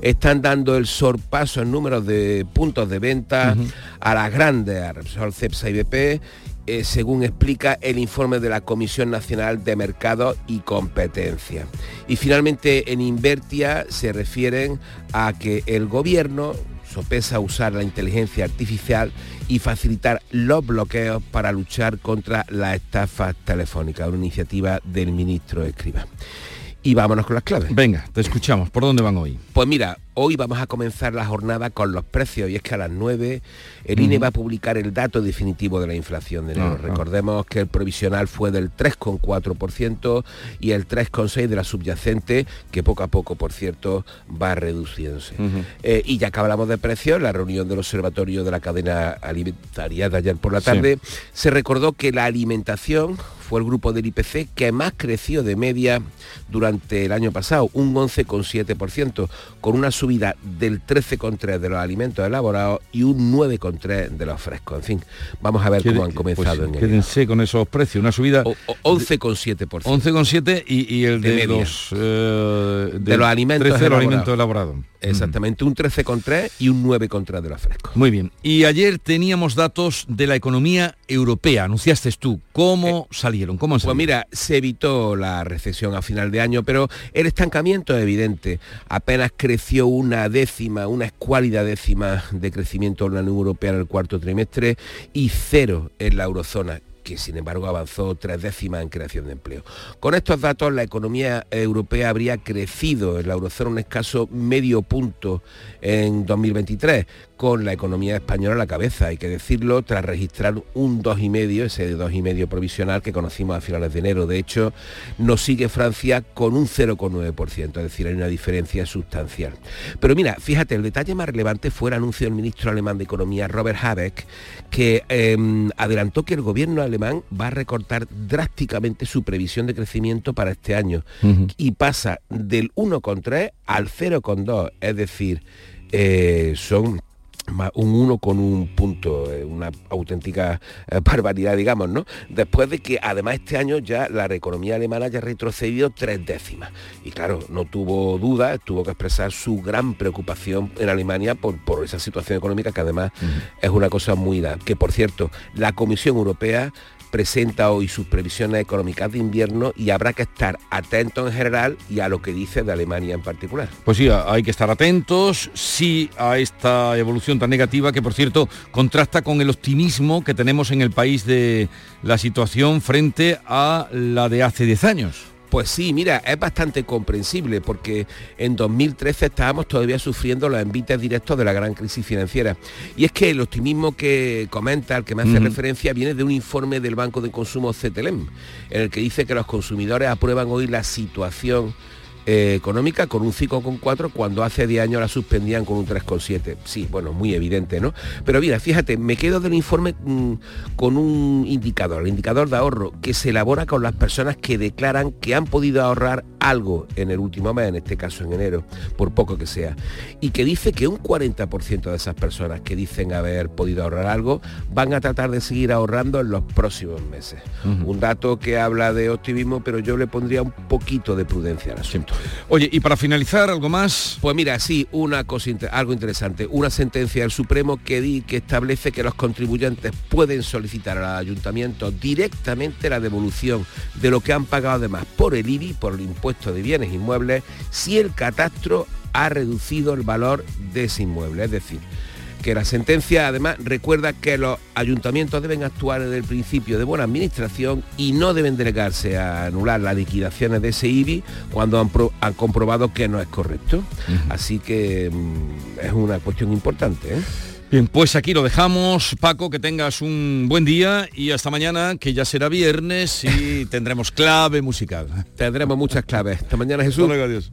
están dando el sorpaso en números de puntos de venta a las grandes, a Repsol, Cepsa y BP, eh, según explica el informe de la Comisión Nacional de Mercado y Competencia. Y finalmente en Invertia se refieren a que el gobierno sopesa usar la inteligencia artificial y facilitar los bloqueos para luchar contra las estafas telefónicas, una iniciativa del ministro Escriba. Y vámonos con las claves. Venga, te escuchamos. ¿Por dónde van hoy? Pues mira, Hoy vamos a comenzar la jornada con los precios y es que a las 9 el INE va a publicar el dato definitivo de la inflación de enero. Ah, ah. Recordemos que el provisional fue del 3,4% y el 3,6% de la subyacente, que poco a poco, por cierto, va reduciéndose. Eh, y ya que hablamos de precios, la reunión del Observatorio de la Cadena Alimentaria de ayer por la tarde, se recordó que la alimentación fue el grupo del IPC que más creció de media durante el año pasado, un 11,7%, con una subida del 13,3% de los alimentos elaborados y un 9,3% de los frescos. En fin, vamos a ver cómo han comenzado pues, en Quédense con esos precios, una subida... 11,7%. 11,7% y, y, el de, los... Eh, de, los alimentos elaborados. Exactamente, un 13,3 y un 9,3 de los frescos. Muy bien. Y ayer teníamos datos de la economía europea, anunciaste tú. ¿Cómo eh, salieron? ¿Cómo Pues mira, se evitó la recesión a final de año, pero el estancamiento es evidente. Apenas creció una décima, una escuálida décima de crecimiento en la Unión Europea en el cuarto trimestre y cero en la eurozona que sin embargo avanzó tres décimas en creación de empleo. Con estos datos, la economía europea habría crecido en la eurozona un escaso medio punto en 2023, con la economía española a la cabeza, hay que decirlo, tras registrar un 2,5, ese 2,5 provisional que conocimos a finales de enero. De hecho, nos sigue Francia con un 0,9%, es decir, hay una diferencia sustancial. Pero mira, fíjate, el detalle más relevante fue el anuncio del ministro alemán de Economía, Robert Habeck, que em, adelantó que el gobierno alemán va a recortar drásticamente su previsión de crecimiento para este año y pasa del 1,3 al 0,2, es decir, eh, son un 1 con un punto, eh, una auténtica eh, barbaridad, digamos, ¿no? Después de que además este año ya la economía alemana haya retrocedido tres décimas. Y claro, no tuvo duda, tuvo que expresar su gran preocupación en Alemania por, por esa situación económica que además es una cosa muy... Que por cierto, la Comisión Europea presenta hoy sus previsiones económicas de invierno y habrá que estar atentos en general y a lo que dice de Alemania en particular. Pues sí, hay que estar atentos, sí a esta evolución tan negativa que por cierto contrasta con el optimismo que tenemos en el país de la situación frente a la de hace 10 años. Pues sí, mira, es bastante comprensible porque en 2013 estábamos todavía sufriendo los envites directos de la gran crisis financiera. Y es que el optimismo que comenta, al que me hace referencia, viene de un informe del Banco de Consumo CTLM, en el que dice que los consumidores aprueban hoy la situación eh, económica con un 5,4 cuando hace 10 años la suspendían con un 3,7. Sí, bueno, muy evidente, ¿no? Pero mira, fíjate, me quedo del informe mm, con un indicador, el indicador de ahorro, que se elabora con las personas que declaran que han podido ahorrar algo en el último mes, en este caso en enero, por poco que sea, y que dice que un 40% de esas personas que dicen haber podido ahorrar algo van a tratar de seguir ahorrando en los próximos meses. Un dato que habla de optimismo, pero yo le pondría un poquito de prudencia al asunto. Oye, y para finalizar, ¿algo más? Pues mira, sí, una cosa, algo interesante. Una sentencia del Supremo que, di, que establece que los contribuyentes pueden solicitar al ayuntamiento directamente la devolución de lo que han pagado además por el IBI, por el impuesto de bienes inmuebles, si el catastro ha reducido el valor de ese inmueble. Es decir, que la sentencia además recuerda que los ayuntamientos deben actuar en el principio de buena administración y no deben delegarse a anular las liquidaciones de ese IBI cuando han, pro- han comprobado que no es correcto. Así que mm, es una cuestión importante. ¿eh? Bien, pues aquí lo dejamos. Paco, que tengas un buen día y hasta mañana, que ya será viernes y tendremos clave musical. Tendremos muchas claves. Hasta mañana, Jesús. Hasta luego, adiós.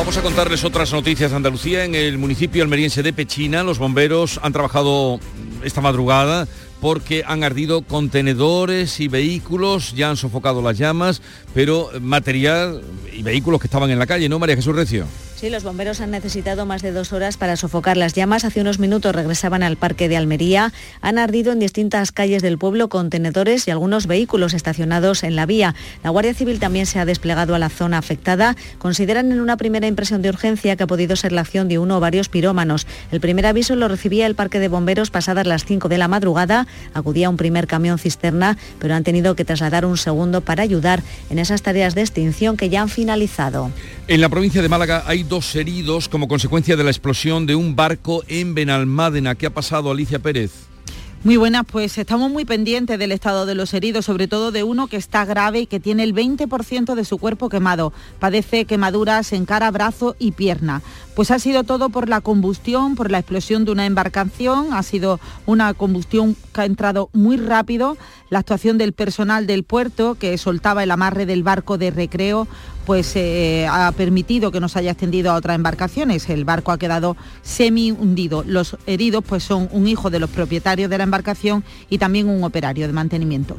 Vamos a contarles otras noticias de Andalucía. En el municipio almeriense de Pechina, los bomberos han trabajado esta madrugada porque han ardido contenedores y vehículos, ya han sofocado las llamas, pero material y vehículos que estaban en la calle, ¿no, María Jesús Recio? Sí, los bomberos han necesitado más de dos horas para sofocar las llamas. Hace unos minutos regresaban al parque de Almería. Han ardido en distintas calles del pueblo contenedores y algunos vehículos estacionados en la vía. La Guardia Civil también se ha desplegado a la zona afectada. Consideran en una primera impresión de urgencia que ha podido ser la acción de uno o varios pirómanos. El primer aviso lo recibía el parque de bomberos pasadas las 5 de la madrugada. Acudía un primer camión cisterna, pero han tenido que trasladar un segundo para ayudar en esas tareas de extinción que ya han finalizado. En la provincia de Málaga hay dos heridos como consecuencia de la explosión de un barco en Benalmádena. ¿Qué ha pasado, Alicia Pérez? Muy buenas, pues estamos muy pendientes del estado de los heridos, sobre todo de uno que está grave y que tiene el 20% de su cuerpo quemado. Padece quemaduras en cara, brazo y pierna. Pues ha sido todo por la combustión, por la explosión de una embarcación. Ha sido una combustión que ha entrado muy rápido. La actuación del personal del puerto que soltaba el amarre del barco de recreo pues eh, ha permitido que no se haya extendido a otras embarcaciones. El barco ha quedado semi hundido. Los heridos pues son un hijo de los propietarios de la embarcación y también un operario de mantenimiento.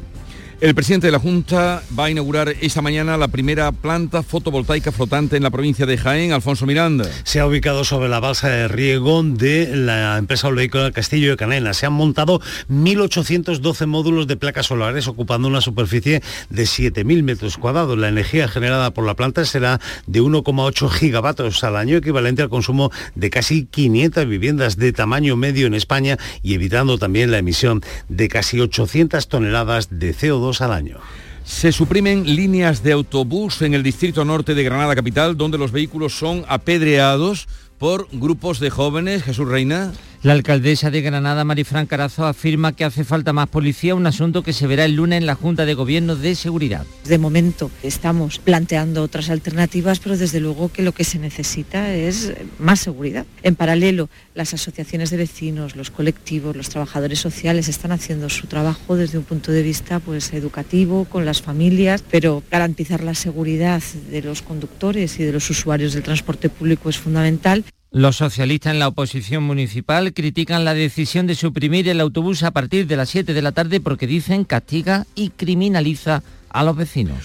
El presidente de la Junta va a inaugurar esta mañana la primera planta fotovoltaica flotante en la provincia de Jaén, Alfonso Miranda. Se ha ubicado sobre la balsa de riego de la empresa oleícola Castillo de Canela. Se han montado 1.812 módulos de placas solares ocupando una superficie de 7.000 metros cuadrados. La energía generada por la planta será de 1,8 gigavatios al año, equivalente al consumo de casi 500 viviendas de tamaño medio en España y evitando también la emisión de casi 800 toneladas de CO2 al año. Se suprimen líneas de autobús en el distrito norte de Granada Capital, donde los vehículos son apedreados por grupos de jóvenes. Jesús Reina. La alcaldesa de Granada, Marifran Carazo, afirma que hace falta más policía, un asunto que se verá el lunes en la Junta de Gobierno de Seguridad. De momento estamos planteando otras alternativas, pero desde luego que lo que se necesita es más seguridad. En paralelo, las asociaciones de vecinos, los colectivos, los trabajadores sociales están haciendo su trabajo desde un punto de vista pues, educativo, con las familias, pero garantizar la seguridad de los conductores y de los usuarios del transporte público es fundamental. Los socialistas en la oposición municipal critican la decisión de suprimir el autobús a partir de las 7 de la tarde porque dicen castiga y criminaliza a los vecinos.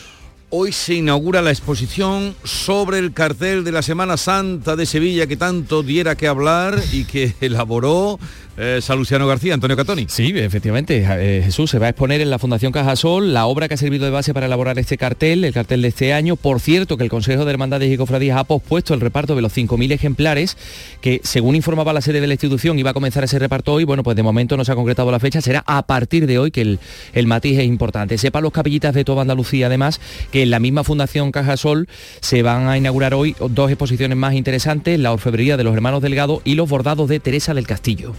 Hoy se inaugura la exposición sobre el cartel de la Semana Santa de Sevilla que tanto diera que hablar y que elaboró eh, Saluciano García, Antonio Catoni. Sí, efectivamente, eh, Jesús se va a exponer en la Fundación Cajasol la obra que ha servido de base para elaborar este cartel, el cartel de este año. Por cierto, que el Consejo de Hermandades y Cofradías ha pospuesto el reparto de los 5.000 ejemplares, que según informaba la sede de la institución iba a comenzar ese reparto hoy. Bueno, pues de momento no se ha concretado la fecha, será a partir de hoy que el, el matiz es importante. Sepa los capillitas de toda Andalucía, además, que en la misma Fundación Cajasol se van a inaugurar hoy dos exposiciones más interesantes, la orfebrería de los hermanos Delgado y los bordados de Teresa del Castillo.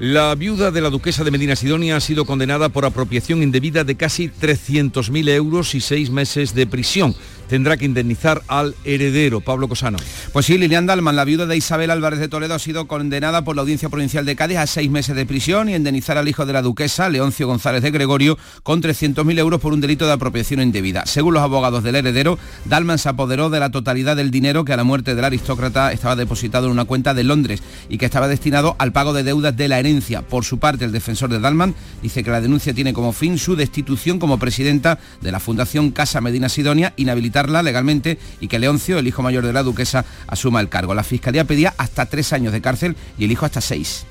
La viuda de la duquesa de Medina Sidonia ha sido condenada por apropiación indebida de casi 300.000 euros y seis meses de prisión. Tendrá que indemnizar al heredero. Pablo Cosano. Pues sí, Lilian Dalman, la viuda de Isabel Álvarez de Toledo, ha sido condenada por la Audiencia Provincial de Cádiz a seis meses de prisión y indemnizar al hijo de la duquesa, Leoncio González de Gregorio, con 300.000 euros por un delito de apropiación indebida. Según los abogados del heredero, Dalman se apoderó de la totalidad del dinero que a la muerte del aristócrata estaba depositado en una cuenta de Londres y que estaba destinado al pago de deudas de la herencia. Por su parte, el defensor de Dalman dice que la denuncia tiene como fin su destitución como presidenta de la Fundación Casa Medina Sidonia, legalmente y que Leoncio, el hijo mayor de la duquesa, asuma el cargo. La Fiscalía pedía hasta tres años de cárcel y el hijo hasta seis.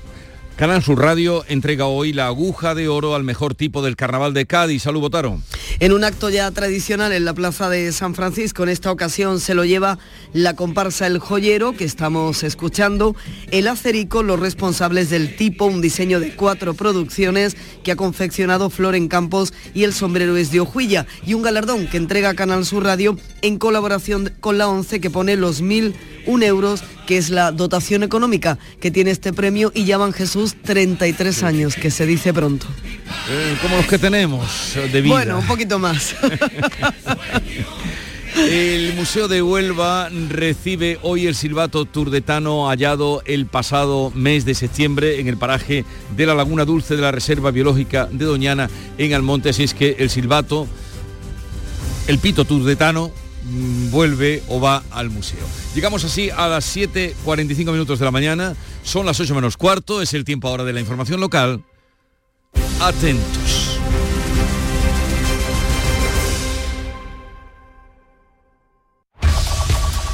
Canal Sur Radio entrega hoy la aguja de oro al mejor tipo del carnaval de Cádiz. Salud, votaron. En un acto ya tradicional en la plaza de San Francisco, en esta ocasión se lo lleva la comparsa El Joyero, que estamos escuchando, el Acerico, los responsables del tipo, un diseño de cuatro producciones que ha confeccionado Floren Campos y el sombrero es de Ojuilla, y un galardón que entrega Canal Sur Radio en colaboración con la ONCE que pone los mil euros, que es la dotación económica que tiene este premio y llaman Jesús 33 años, que se dice pronto. Eh, como los que tenemos de vida. Bueno, un poquito más. El Museo de Huelva recibe hoy el silbato turdetano hallado el pasado mes de septiembre en el paraje de la Laguna Dulce de la Reserva Biológica de Doñana en Almonte. Así es que el silbato, el pito turdetano, vuelve o va al museo. Llegamos así a las 7.45 minutos de la mañana, son las 8 menos cuarto, es el tiempo ahora de la información local. Atentos.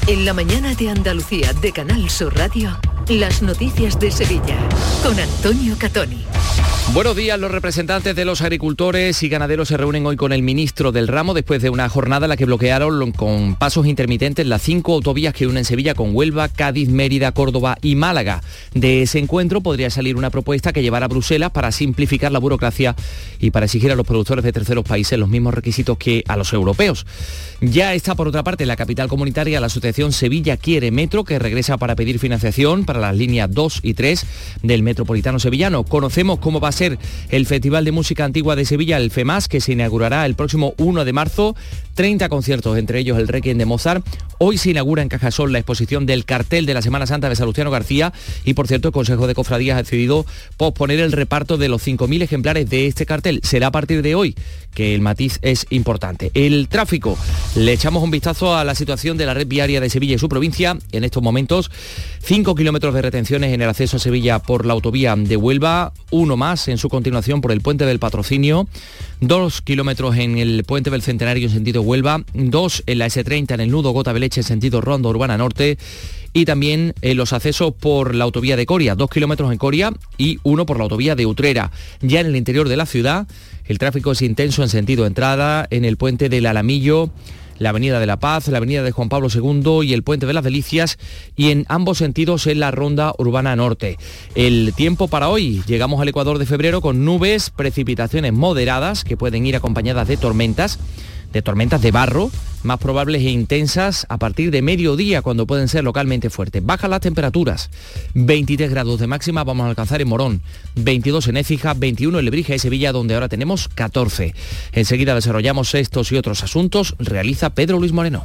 En la mañana de Andalucía de Canal Sur Radio, las noticias de Sevilla con Antonio Catoni. Buenos días, los representantes de los agricultores y ganaderos se reúnen hoy con el ministro del ramo después de una jornada en la que bloquearon con pasos intermitentes las cinco autovías que unen Sevilla con Huelva, Cádiz, Mérida, Córdoba y Málaga. De ese encuentro podría salir una propuesta que llevará a Bruselas para simplificar la burocracia y para exigir a los productores de terceros países los mismos requisitos que a los europeos. Ya está por otra parte en la capital comunitaria la asociación Sevilla Quiere Metro que regresa para pedir financiación para las líneas 2 y 3 del metropolitano sevillano. Conocemos cómo va a el Festival de Música Antigua de Sevilla, el FEMAS, que se inaugurará el próximo 1 de marzo. 30 conciertos, entre ellos el Requiem de Mozart. Hoy se inaugura en Cajasol la exposición del cartel de la Semana Santa de Salustiano García y, por cierto, el Consejo de Cofradías ha decidido posponer el reparto de los 5.000 ejemplares de este cartel. Será a partir de hoy, que el matiz es importante. El tráfico. Le echamos un vistazo a la situación de la red viaria de Sevilla y su provincia. En estos momentos, 5 kilómetros de retenciones en el acceso a Sevilla por la autovía de Huelva, uno más en su continuación por el puente del patrocinio, dos kilómetros en el puente del Centenario en sentido Huelva, dos en la S30 en el nudo Gota Beleche en sentido Ronda Urbana Norte y también en los accesos por la autovía de Coria, dos kilómetros en Coria y uno por la autovía de Utrera. Ya en el interior de la ciudad, el tráfico es intenso en sentido entrada en el puente del Alamillo, la Avenida de la Paz, la Avenida de Juan Pablo II y el Puente de las Delicias y en ambos sentidos en la Ronda Urbana Norte. El tiempo para hoy, llegamos al Ecuador de febrero con nubes, precipitaciones moderadas que pueden ir acompañadas de tormentas de tormentas de barro, más probables e intensas a partir de mediodía, cuando pueden ser localmente fuertes. Bajan las temperaturas, 23 grados de máxima vamos a alcanzar en Morón, 22 en Écija, 21 en Lebrija y Sevilla, donde ahora tenemos 14. Enseguida desarrollamos estos y otros asuntos, realiza Pedro Luis Moreno.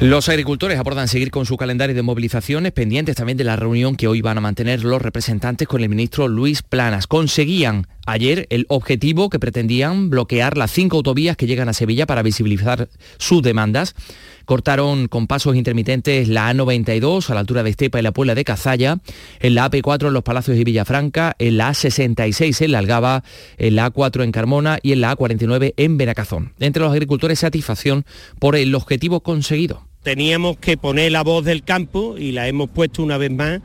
Los agricultores abordan seguir con su calendario de movilizaciones, pendientes también de la reunión que hoy van a mantener los representantes con el ministro Luis Planas. Conseguían ayer el objetivo que pretendían bloquear las cinco autovías que llegan a Sevilla para visibilizar sus demandas. Cortaron con pasos intermitentes la A92 a la altura de Estepa y la Puebla de Cazalla, en la AP4 en Los Palacios y Villafranca, en la A66 en la Algaba, en la A4 en Carmona y en la A49 en Benacazón. Entre los agricultores satisfacción por el objetivo conseguido teníamos que poner la voz del campo y la hemos puesto una vez más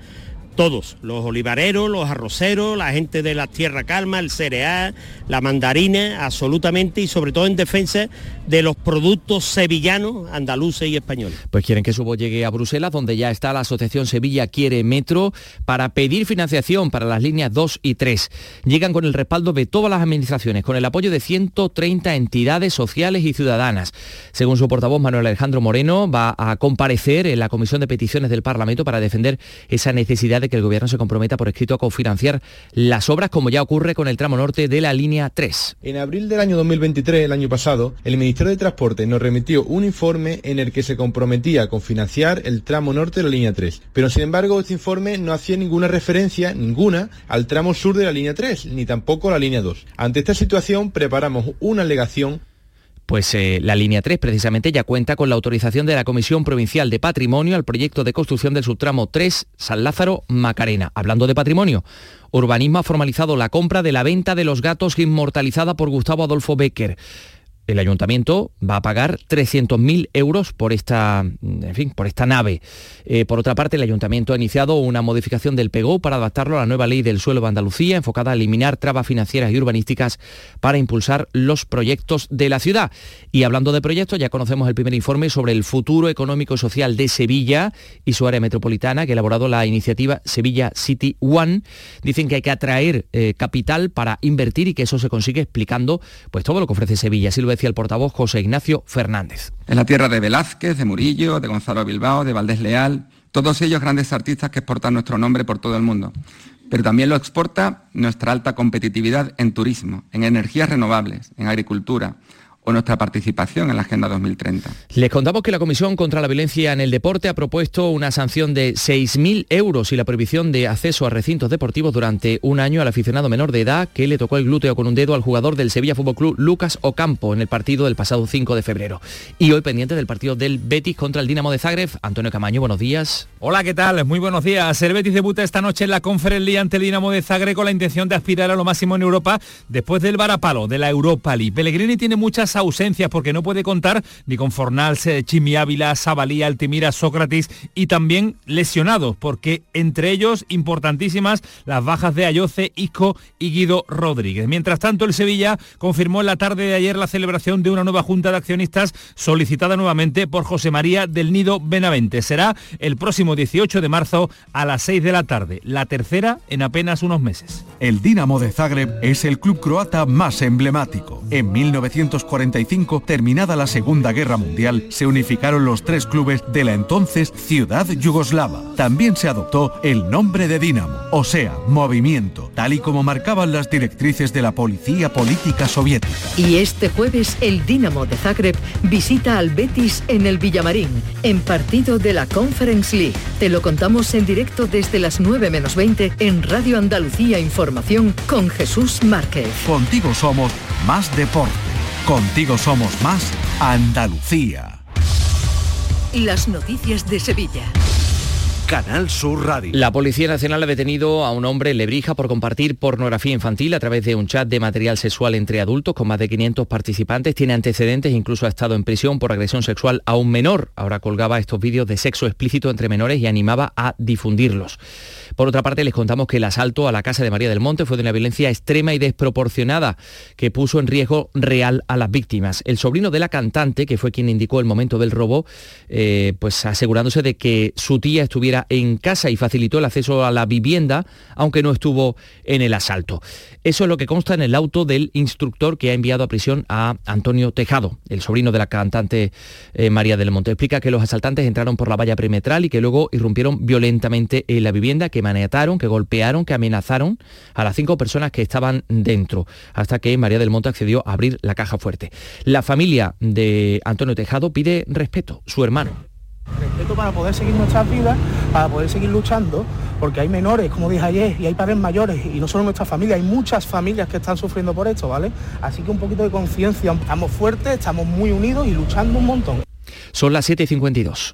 todos, los olivareros, los arroceros, la gente de la tierra calma, el cereal, la mandarina, absolutamente y sobre todo en defensa de los productos sevillanos, andaluces y españoles. Pues quieren que su voz llegue a Bruselas, donde ya está la Asociación Sevilla Quiere Metro, para pedir financiación para las líneas 2 y 3. Llegan con el respaldo de todas las administraciones, con el apoyo de 130 entidades sociales y ciudadanas. Según su portavoz Manuel Alejandro Moreno, va a comparecer en la Comisión de Peticiones del Parlamento para defender esa necesidad de que el Gobierno se comprometa por escrito a cofinanciar las obras, como ya ocurre con el tramo norte de la línea 3. En abril del año 2023, el año pasado, el Ministerio de Transporte nos remitió un informe en el que se comprometía a cofinanciar el tramo norte de la línea 3. Pero sin embargo, este informe no hacía ninguna referencia, ninguna, al tramo sur de la línea 3, ni tampoco a la línea 2. Ante esta situación, preparamos una alegación pues eh, la línea 3 precisamente ya cuenta con la autorización de la Comisión Provincial de Patrimonio al proyecto de construcción del subtramo 3 San Lázaro Macarena. Hablando de patrimonio, Urbanismo ha formalizado la compra de la venta de los gatos inmortalizada por Gustavo Adolfo Becker el ayuntamiento va a pagar 300.000 euros por esta, en fin, por esta nave. Eh, por otra parte, el ayuntamiento ha iniciado una modificación del PEGO para adaptarlo a la nueva ley del suelo de Andalucía, enfocada a eliminar trabas financieras y urbanísticas para impulsar los proyectos de la ciudad. Y hablando de proyectos, ya conocemos el primer informe sobre el futuro económico y social de Sevilla y su área metropolitana, que ha elaborado la iniciativa Sevilla City One. Dicen que hay que atraer eh, capital para invertir y que eso se consigue explicando pues todo lo que ofrece Sevilla decía el portavoz José Ignacio Fernández. Es la tierra de Velázquez, de Murillo, de Gonzalo Bilbao, de Valdés Leal, todos ellos grandes artistas que exportan nuestro nombre por todo el mundo. Pero también lo exporta nuestra alta competitividad en turismo, en energías renovables, en agricultura, o nuestra participación en la Agenda 2030. Les contamos que la Comisión contra la Violencia en el Deporte ha propuesto una sanción de 6.000 euros y la prohibición de acceso a recintos deportivos durante un año al aficionado menor de edad que le tocó el glúteo con un dedo al jugador del Sevilla Fútbol Club Lucas Ocampo en el partido del pasado 5 de febrero. Y hoy pendiente del partido del Betis contra el Dinamo de Zagreb. Antonio Camaño, buenos días. Hola, ¿qué tal? Muy buenos días. El Betis debuta esta noche en la Conference League ante el Dinamo de Zagreb con la intención de aspirar a lo máximo en Europa después del varapalo de la Europa League. Pellegrini tiene muchas ausencias porque no puede contar ni con Fornals, Chimi Ávila, Sabalí, Altimira, Sócrates y también lesionados, porque entre ellos importantísimas las bajas de Ayoce, Isco y Guido Rodríguez. Mientras tanto, el Sevilla confirmó en la tarde de ayer la celebración de una nueva junta de accionistas solicitada nuevamente por José María del Nido Benavente. Será el próximo 18 de marzo a las 6 de la tarde, la tercera en apenas unos meses. El Dinamo de Zagreb es el club croata más emblemático. En 1945, terminada la Segunda Guerra Mundial, se unificaron los tres clubes de la entonces ciudad yugoslava. También se adoptó el nombre de Dinamo, o sea, movimiento, tal y como marcaban las directrices de la policía política soviética. Y este jueves el Dinamo de Zagreb visita al Betis en el Villamarín, en partido de la Conference League. Te lo contamos en directo desde las 9 menos 20 en Radio Andalucía Información con Jesús Márquez. Contigo somos más deporte. Contigo somos más Andalucía. Las noticias de Sevilla. Canal Sur Radio. La Policía Nacional ha detenido a un hombre en Lebrija por compartir pornografía infantil a través de un chat de material sexual entre adultos con más de 500 participantes. Tiene antecedentes, incluso ha estado en prisión por agresión sexual a un menor. Ahora colgaba estos vídeos de sexo explícito entre menores y animaba a difundirlos. Por otra parte, les contamos que el asalto a la casa de María del Monte fue de una violencia extrema y desproporcionada que puso en riesgo real a las víctimas. El sobrino de la cantante, que fue quien indicó el momento del robo, eh, pues asegurándose de que su tía estuviera en casa y facilitó el acceso a la vivienda, aunque no estuvo en el asalto. Eso es lo que consta en el auto del instructor que ha enviado a prisión a Antonio Tejado, el sobrino de la cantante eh, María del Monte. Explica que los asaltantes entraron por la valla perimetral y que luego irrumpieron violentamente en la vivienda, que maniataron, que golpearon, que amenazaron a las cinco personas que estaban dentro, hasta que María del Monte accedió a abrir la caja fuerte. La familia de Antonio Tejado pide respeto, su hermano. Respeto para poder seguir nuestras vidas, para poder seguir luchando, porque hay menores, como dije ayer, y hay padres mayores, y no solo nuestra familia, hay muchas familias que están sufriendo por esto, ¿vale? Así que un poquito de conciencia, estamos fuertes, estamos muy unidos y luchando un montón. Son las 7.52.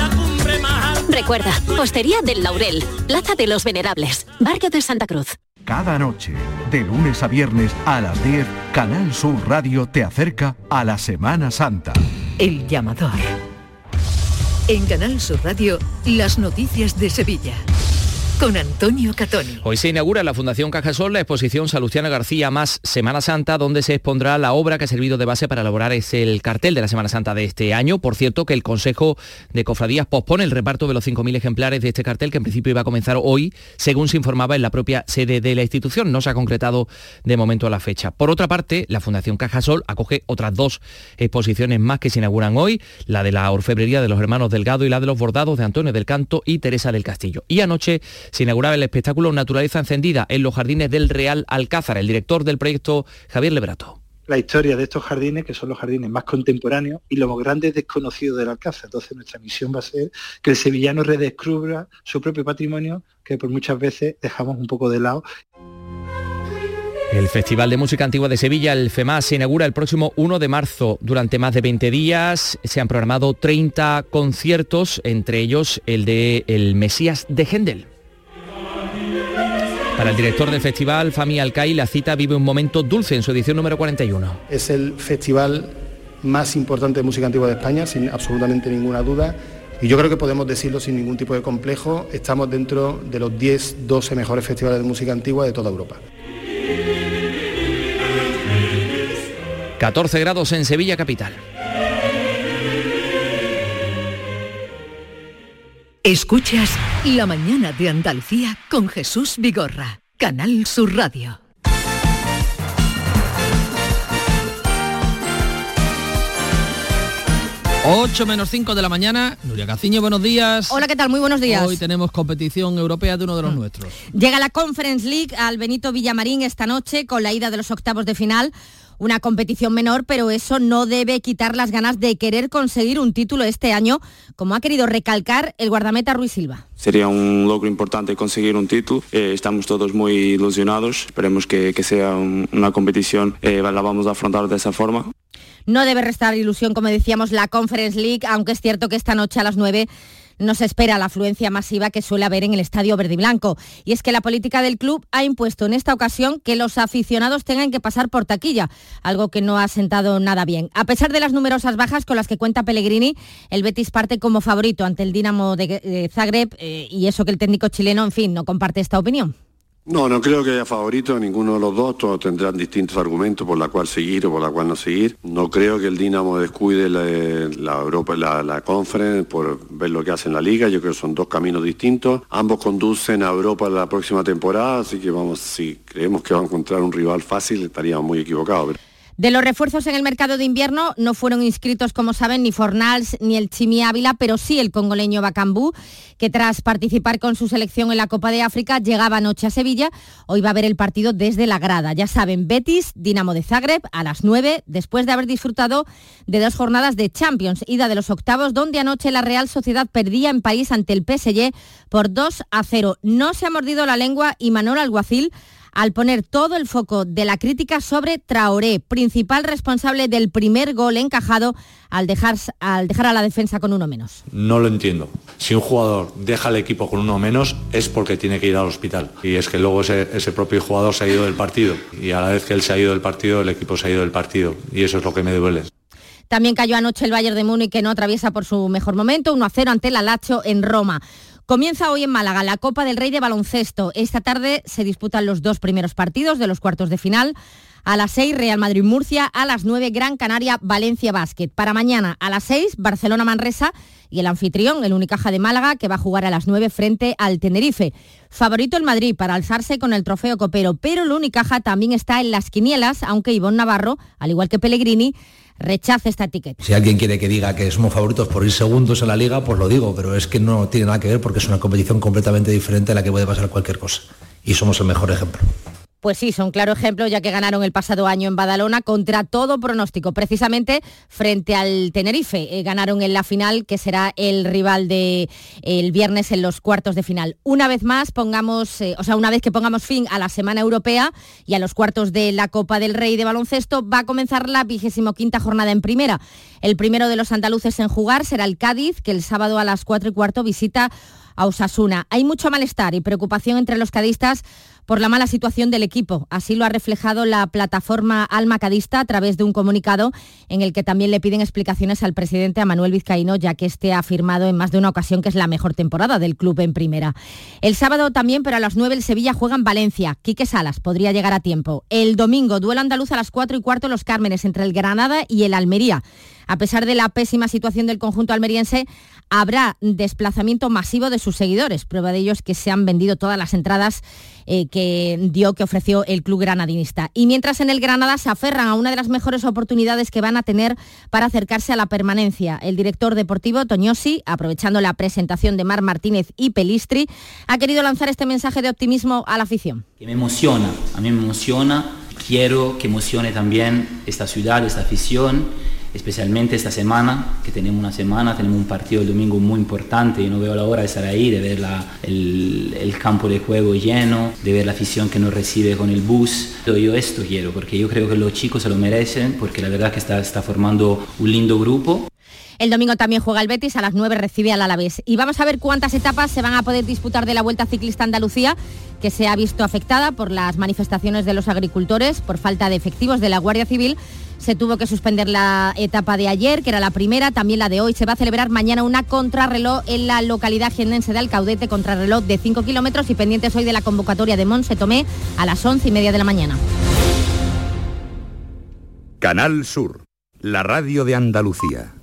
Recuerda, Hostería del Laurel, Plaza de los Venerables, Barrio de Santa Cruz. Cada noche, de lunes a viernes a las 10, Canal Sur Radio te acerca a la Semana Santa. El llamador. En Canal Sur Radio, las noticias de Sevilla con Antonio Catoni. Hoy se inaugura en la Fundación Cajasol la exposición Salustiana García más Semana Santa, donde se expondrá la obra que ha servido de base para elaborar es el cartel de la Semana Santa de este año. Por cierto, que el Consejo de Cofradías pospone el reparto de los 5.000 ejemplares de este cartel, que en principio iba a comenzar hoy, según se informaba en la propia sede de la institución. No se ha concretado de momento la fecha. Por otra parte, la Fundación Cajasol acoge otras dos exposiciones más que se inauguran hoy, la de la orfebrería de los hermanos Delgado y la de los bordados de Antonio del Canto y Teresa del Castillo. Y anoche se inauguraba el espectáculo Naturaleza Encendida en los jardines del Real Alcázar. El director del proyecto, Javier Lebrato la historia de estos jardines, que son los jardines más contemporáneos y los grandes desconocidos del Alcázar. Entonces nuestra misión va a ser que el sevillano redescubra su propio patrimonio, que por muchas veces dejamos un poco de lado. El Festival de Música Antigua de Sevilla, el FEMAS, se inaugura el próximo 1 de marzo. Durante más de 20 días se han programado 30 conciertos, entre ellos el de El Mesías de Händel. Para el director del festival, Fami Alcai, la cita vive un momento dulce en su edición número 41. Es el festival más importante de música antigua de España, sin absolutamente ninguna duda. Y yo creo que podemos decirlo sin ningún tipo de complejo, estamos dentro de los 10, 12 mejores festivales de música antigua de toda Europa. 14 grados en Sevilla capital. Escuchas La mañana de Andalucía con Jesús Vigorra, Canal Sur Radio. ...8 menos 5 de la mañana. Nuria Caciño, buenos días. Hola, ¿qué tal? Muy buenos días. Hoy tenemos competición europea de uno de los Mm. nuestros. Llega la Conference League al Benito Villamarín esta noche con la ida de los octavos de final. Una competición menor, pero eso no debe quitar las ganas de querer conseguir un título este año, como ha querido recalcar el guardameta Ruiz Silva. Sería un logro importante conseguir un título. Eh, estamos todos muy ilusionados. Esperemos que, que sea un- una competición, eh, la vamos a afrontar de esa forma. No debe restar ilusión, como decíamos, la Conference League, aunque es cierto que esta noche a las 9 no se espera la afluencia masiva que suele haber en el estadio verde y blanco. Y es que la política del club ha impuesto en esta ocasión que los aficionados tengan que pasar por taquilla, algo que no ha sentado nada bien. A pesar de las numerosas bajas con las que cuenta Pellegrini, el Betis parte como favorito ante el Dinamo de Zagreb eh, y eso que el técnico chileno, en fin, no comparte esta opinión. No, no creo que haya favorito ninguno de los dos, todos tendrán distintos argumentos por la cual seguir o por la cual no seguir. No creo que el Dinamo descuide la, la Europa, la, la Conference por ver lo que hace en la liga, yo creo que son dos caminos distintos. Ambos conducen a Europa la próxima temporada, así que vamos, si creemos que va a encontrar un rival fácil, estaríamos muy equivocados. De los refuerzos en el mercado de invierno no fueron inscritos, como saben, ni Fornals ni el Chimi Ávila, pero sí el congoleño Bacambú, que tras participar con su selección en la Copa de África llegaba anoche a Sevilla. Hoy va a ver el partido desde la grada. Ya saben, Betis, Dinamo de Zagreb a las 9, después de haber disfrutado de dos jornadas de Champions, ida de los octavos, donde anoche la Real Sociedad perdía en París ante el PSG por 2 a 0. No se ha mordido la lengua y Manuel Alguacil al poner todo el foco de la crítica sobre Traoré, principal responsable del primer gol encajado al dejar, al dejar a la defensa con uno menos. No lo entiendo. Si un jugador deja al equipo con uno menos es porque tiene que ir al hospital. Y es que luego ese, ese propio jugador se ha ido del partido. Y a la vez que él se ha ido del partido, el equipo se ha ido del partido. Y eso es lo que me duele. También cayó anoche el Bayern de Múnich que no atraviesa por su mejor momento, 1-0 ante el Alacho en Roma. Comienza hoy en Málaga la Copa del Rey de Baloncesto. Esta tarde se disputan los dos primeros partidos de los cuartos de final. A las 6 Real Madrid-Murcia, a las 9 Gran Canaria-Valencia Basket. Para mañana a las 6 Barcelona-Manresa y el anfitrión, el Unicaja de Málaga, que va a jugar a las 9 frente al Tenerife. Favorito el Madrid para alzarse con el trofeo copero, pero el Unicaja también está en las quinielas, aunque Ivonne Navarro, al igual que Pellegrini, rechaza esta etiqueta. Si alguien quiere que diga que somos favoritos por ir segundos en la liga, pues lo digo, pero es que no tiene nada que ver porque es una competición completamente diferente a la que puede pasar cualquier cosa. Y somos el mejor ejemplo. Pues sí, son claro ejemplo ya que ganaron el pasado año en Badalona contra todo pronóstico, precisamente frente al Tenerife. Eh, ganaron en la final, que será el rival de el viernes en los cuartos de final. Una vez más pongamos, eh, o sea, una vez que pongamos fin a la semana europea y a los cuartos de la Copa del Rey de baloncesto, va a comenzar la vigésimo quinta jornada en primera. El primero de los andaluces en jugar será el Cádiz, que el sábado a las cuatro y cuarto visita a Osasuna. Hay mucho malestar y preocupación entre los cadistas por la mala situación del equipo. Así lo ha reflejado la plataforma Alma Cadista a través de un comunicado en el que también le piden explicaciones al presidente a Manuel Vizcaíno, ya que este ha afirmado en más de una ocasión que es la mejor temporada del club en primera. El sábado también, pero a las 9 el Sevilla juega en Valencia. Quique Salas podría llegar a tiempo. El domingo, duelo andaluz a las 4 y cuarto Los Cármenes entre el Granada y el Almería. A pesar de la pésima situación del conjunto almeriense, habrá desplazamiento masivo de sus seguidores. Prueba de ello es que se han vendido todas las entradas eh, que dio, que ofreció el club granadinista. Y mientras en el Granada se aferran a una de las mejores oportunidades que van a tener para acercarse a la permanencia. El director deportivo, Toñosi, aprovechando la presentación de Mar Martínez y Pelistri, ha querido lanzar este mensaje de optimismo a la afición. Que me emociona, a mí me emociona. Quiero que emocione también esta ciudad, esta afición especialmente esta semana, que tenemos una semana, tenemos un partido el domingo muy importante y no veo la hora de estar ahí, de ver el, campo de juego lleno, de ver la afición que nos recibe con el bus. Yo esto quiero, porque yo creo que los chicos se lo merecen, porque la verdad que está, está formando un lindo grupo. El domingo también juega el Betis, a las 9 recibe al Alavés. Y vamos a ver cuántas etapas se van a poder disputar de la Vuelta Ciclista Andalucía, que se ha visto afectada por las manifestaciones de los agricultores, por falta de efectivos de la Guardia Civil se tuvo que suspender la etapa de ayer, que era la primera, también la de hoy. Se va a celebrar mañana una contrarreloj en la localidad jiennense de Alcaudete, contrarreloj de 5 kilómetros y pendientes hoy de la convocatoria de Monse Tomé a las 11 y media de la mañana. Canal Sur, la radio de Andalucía.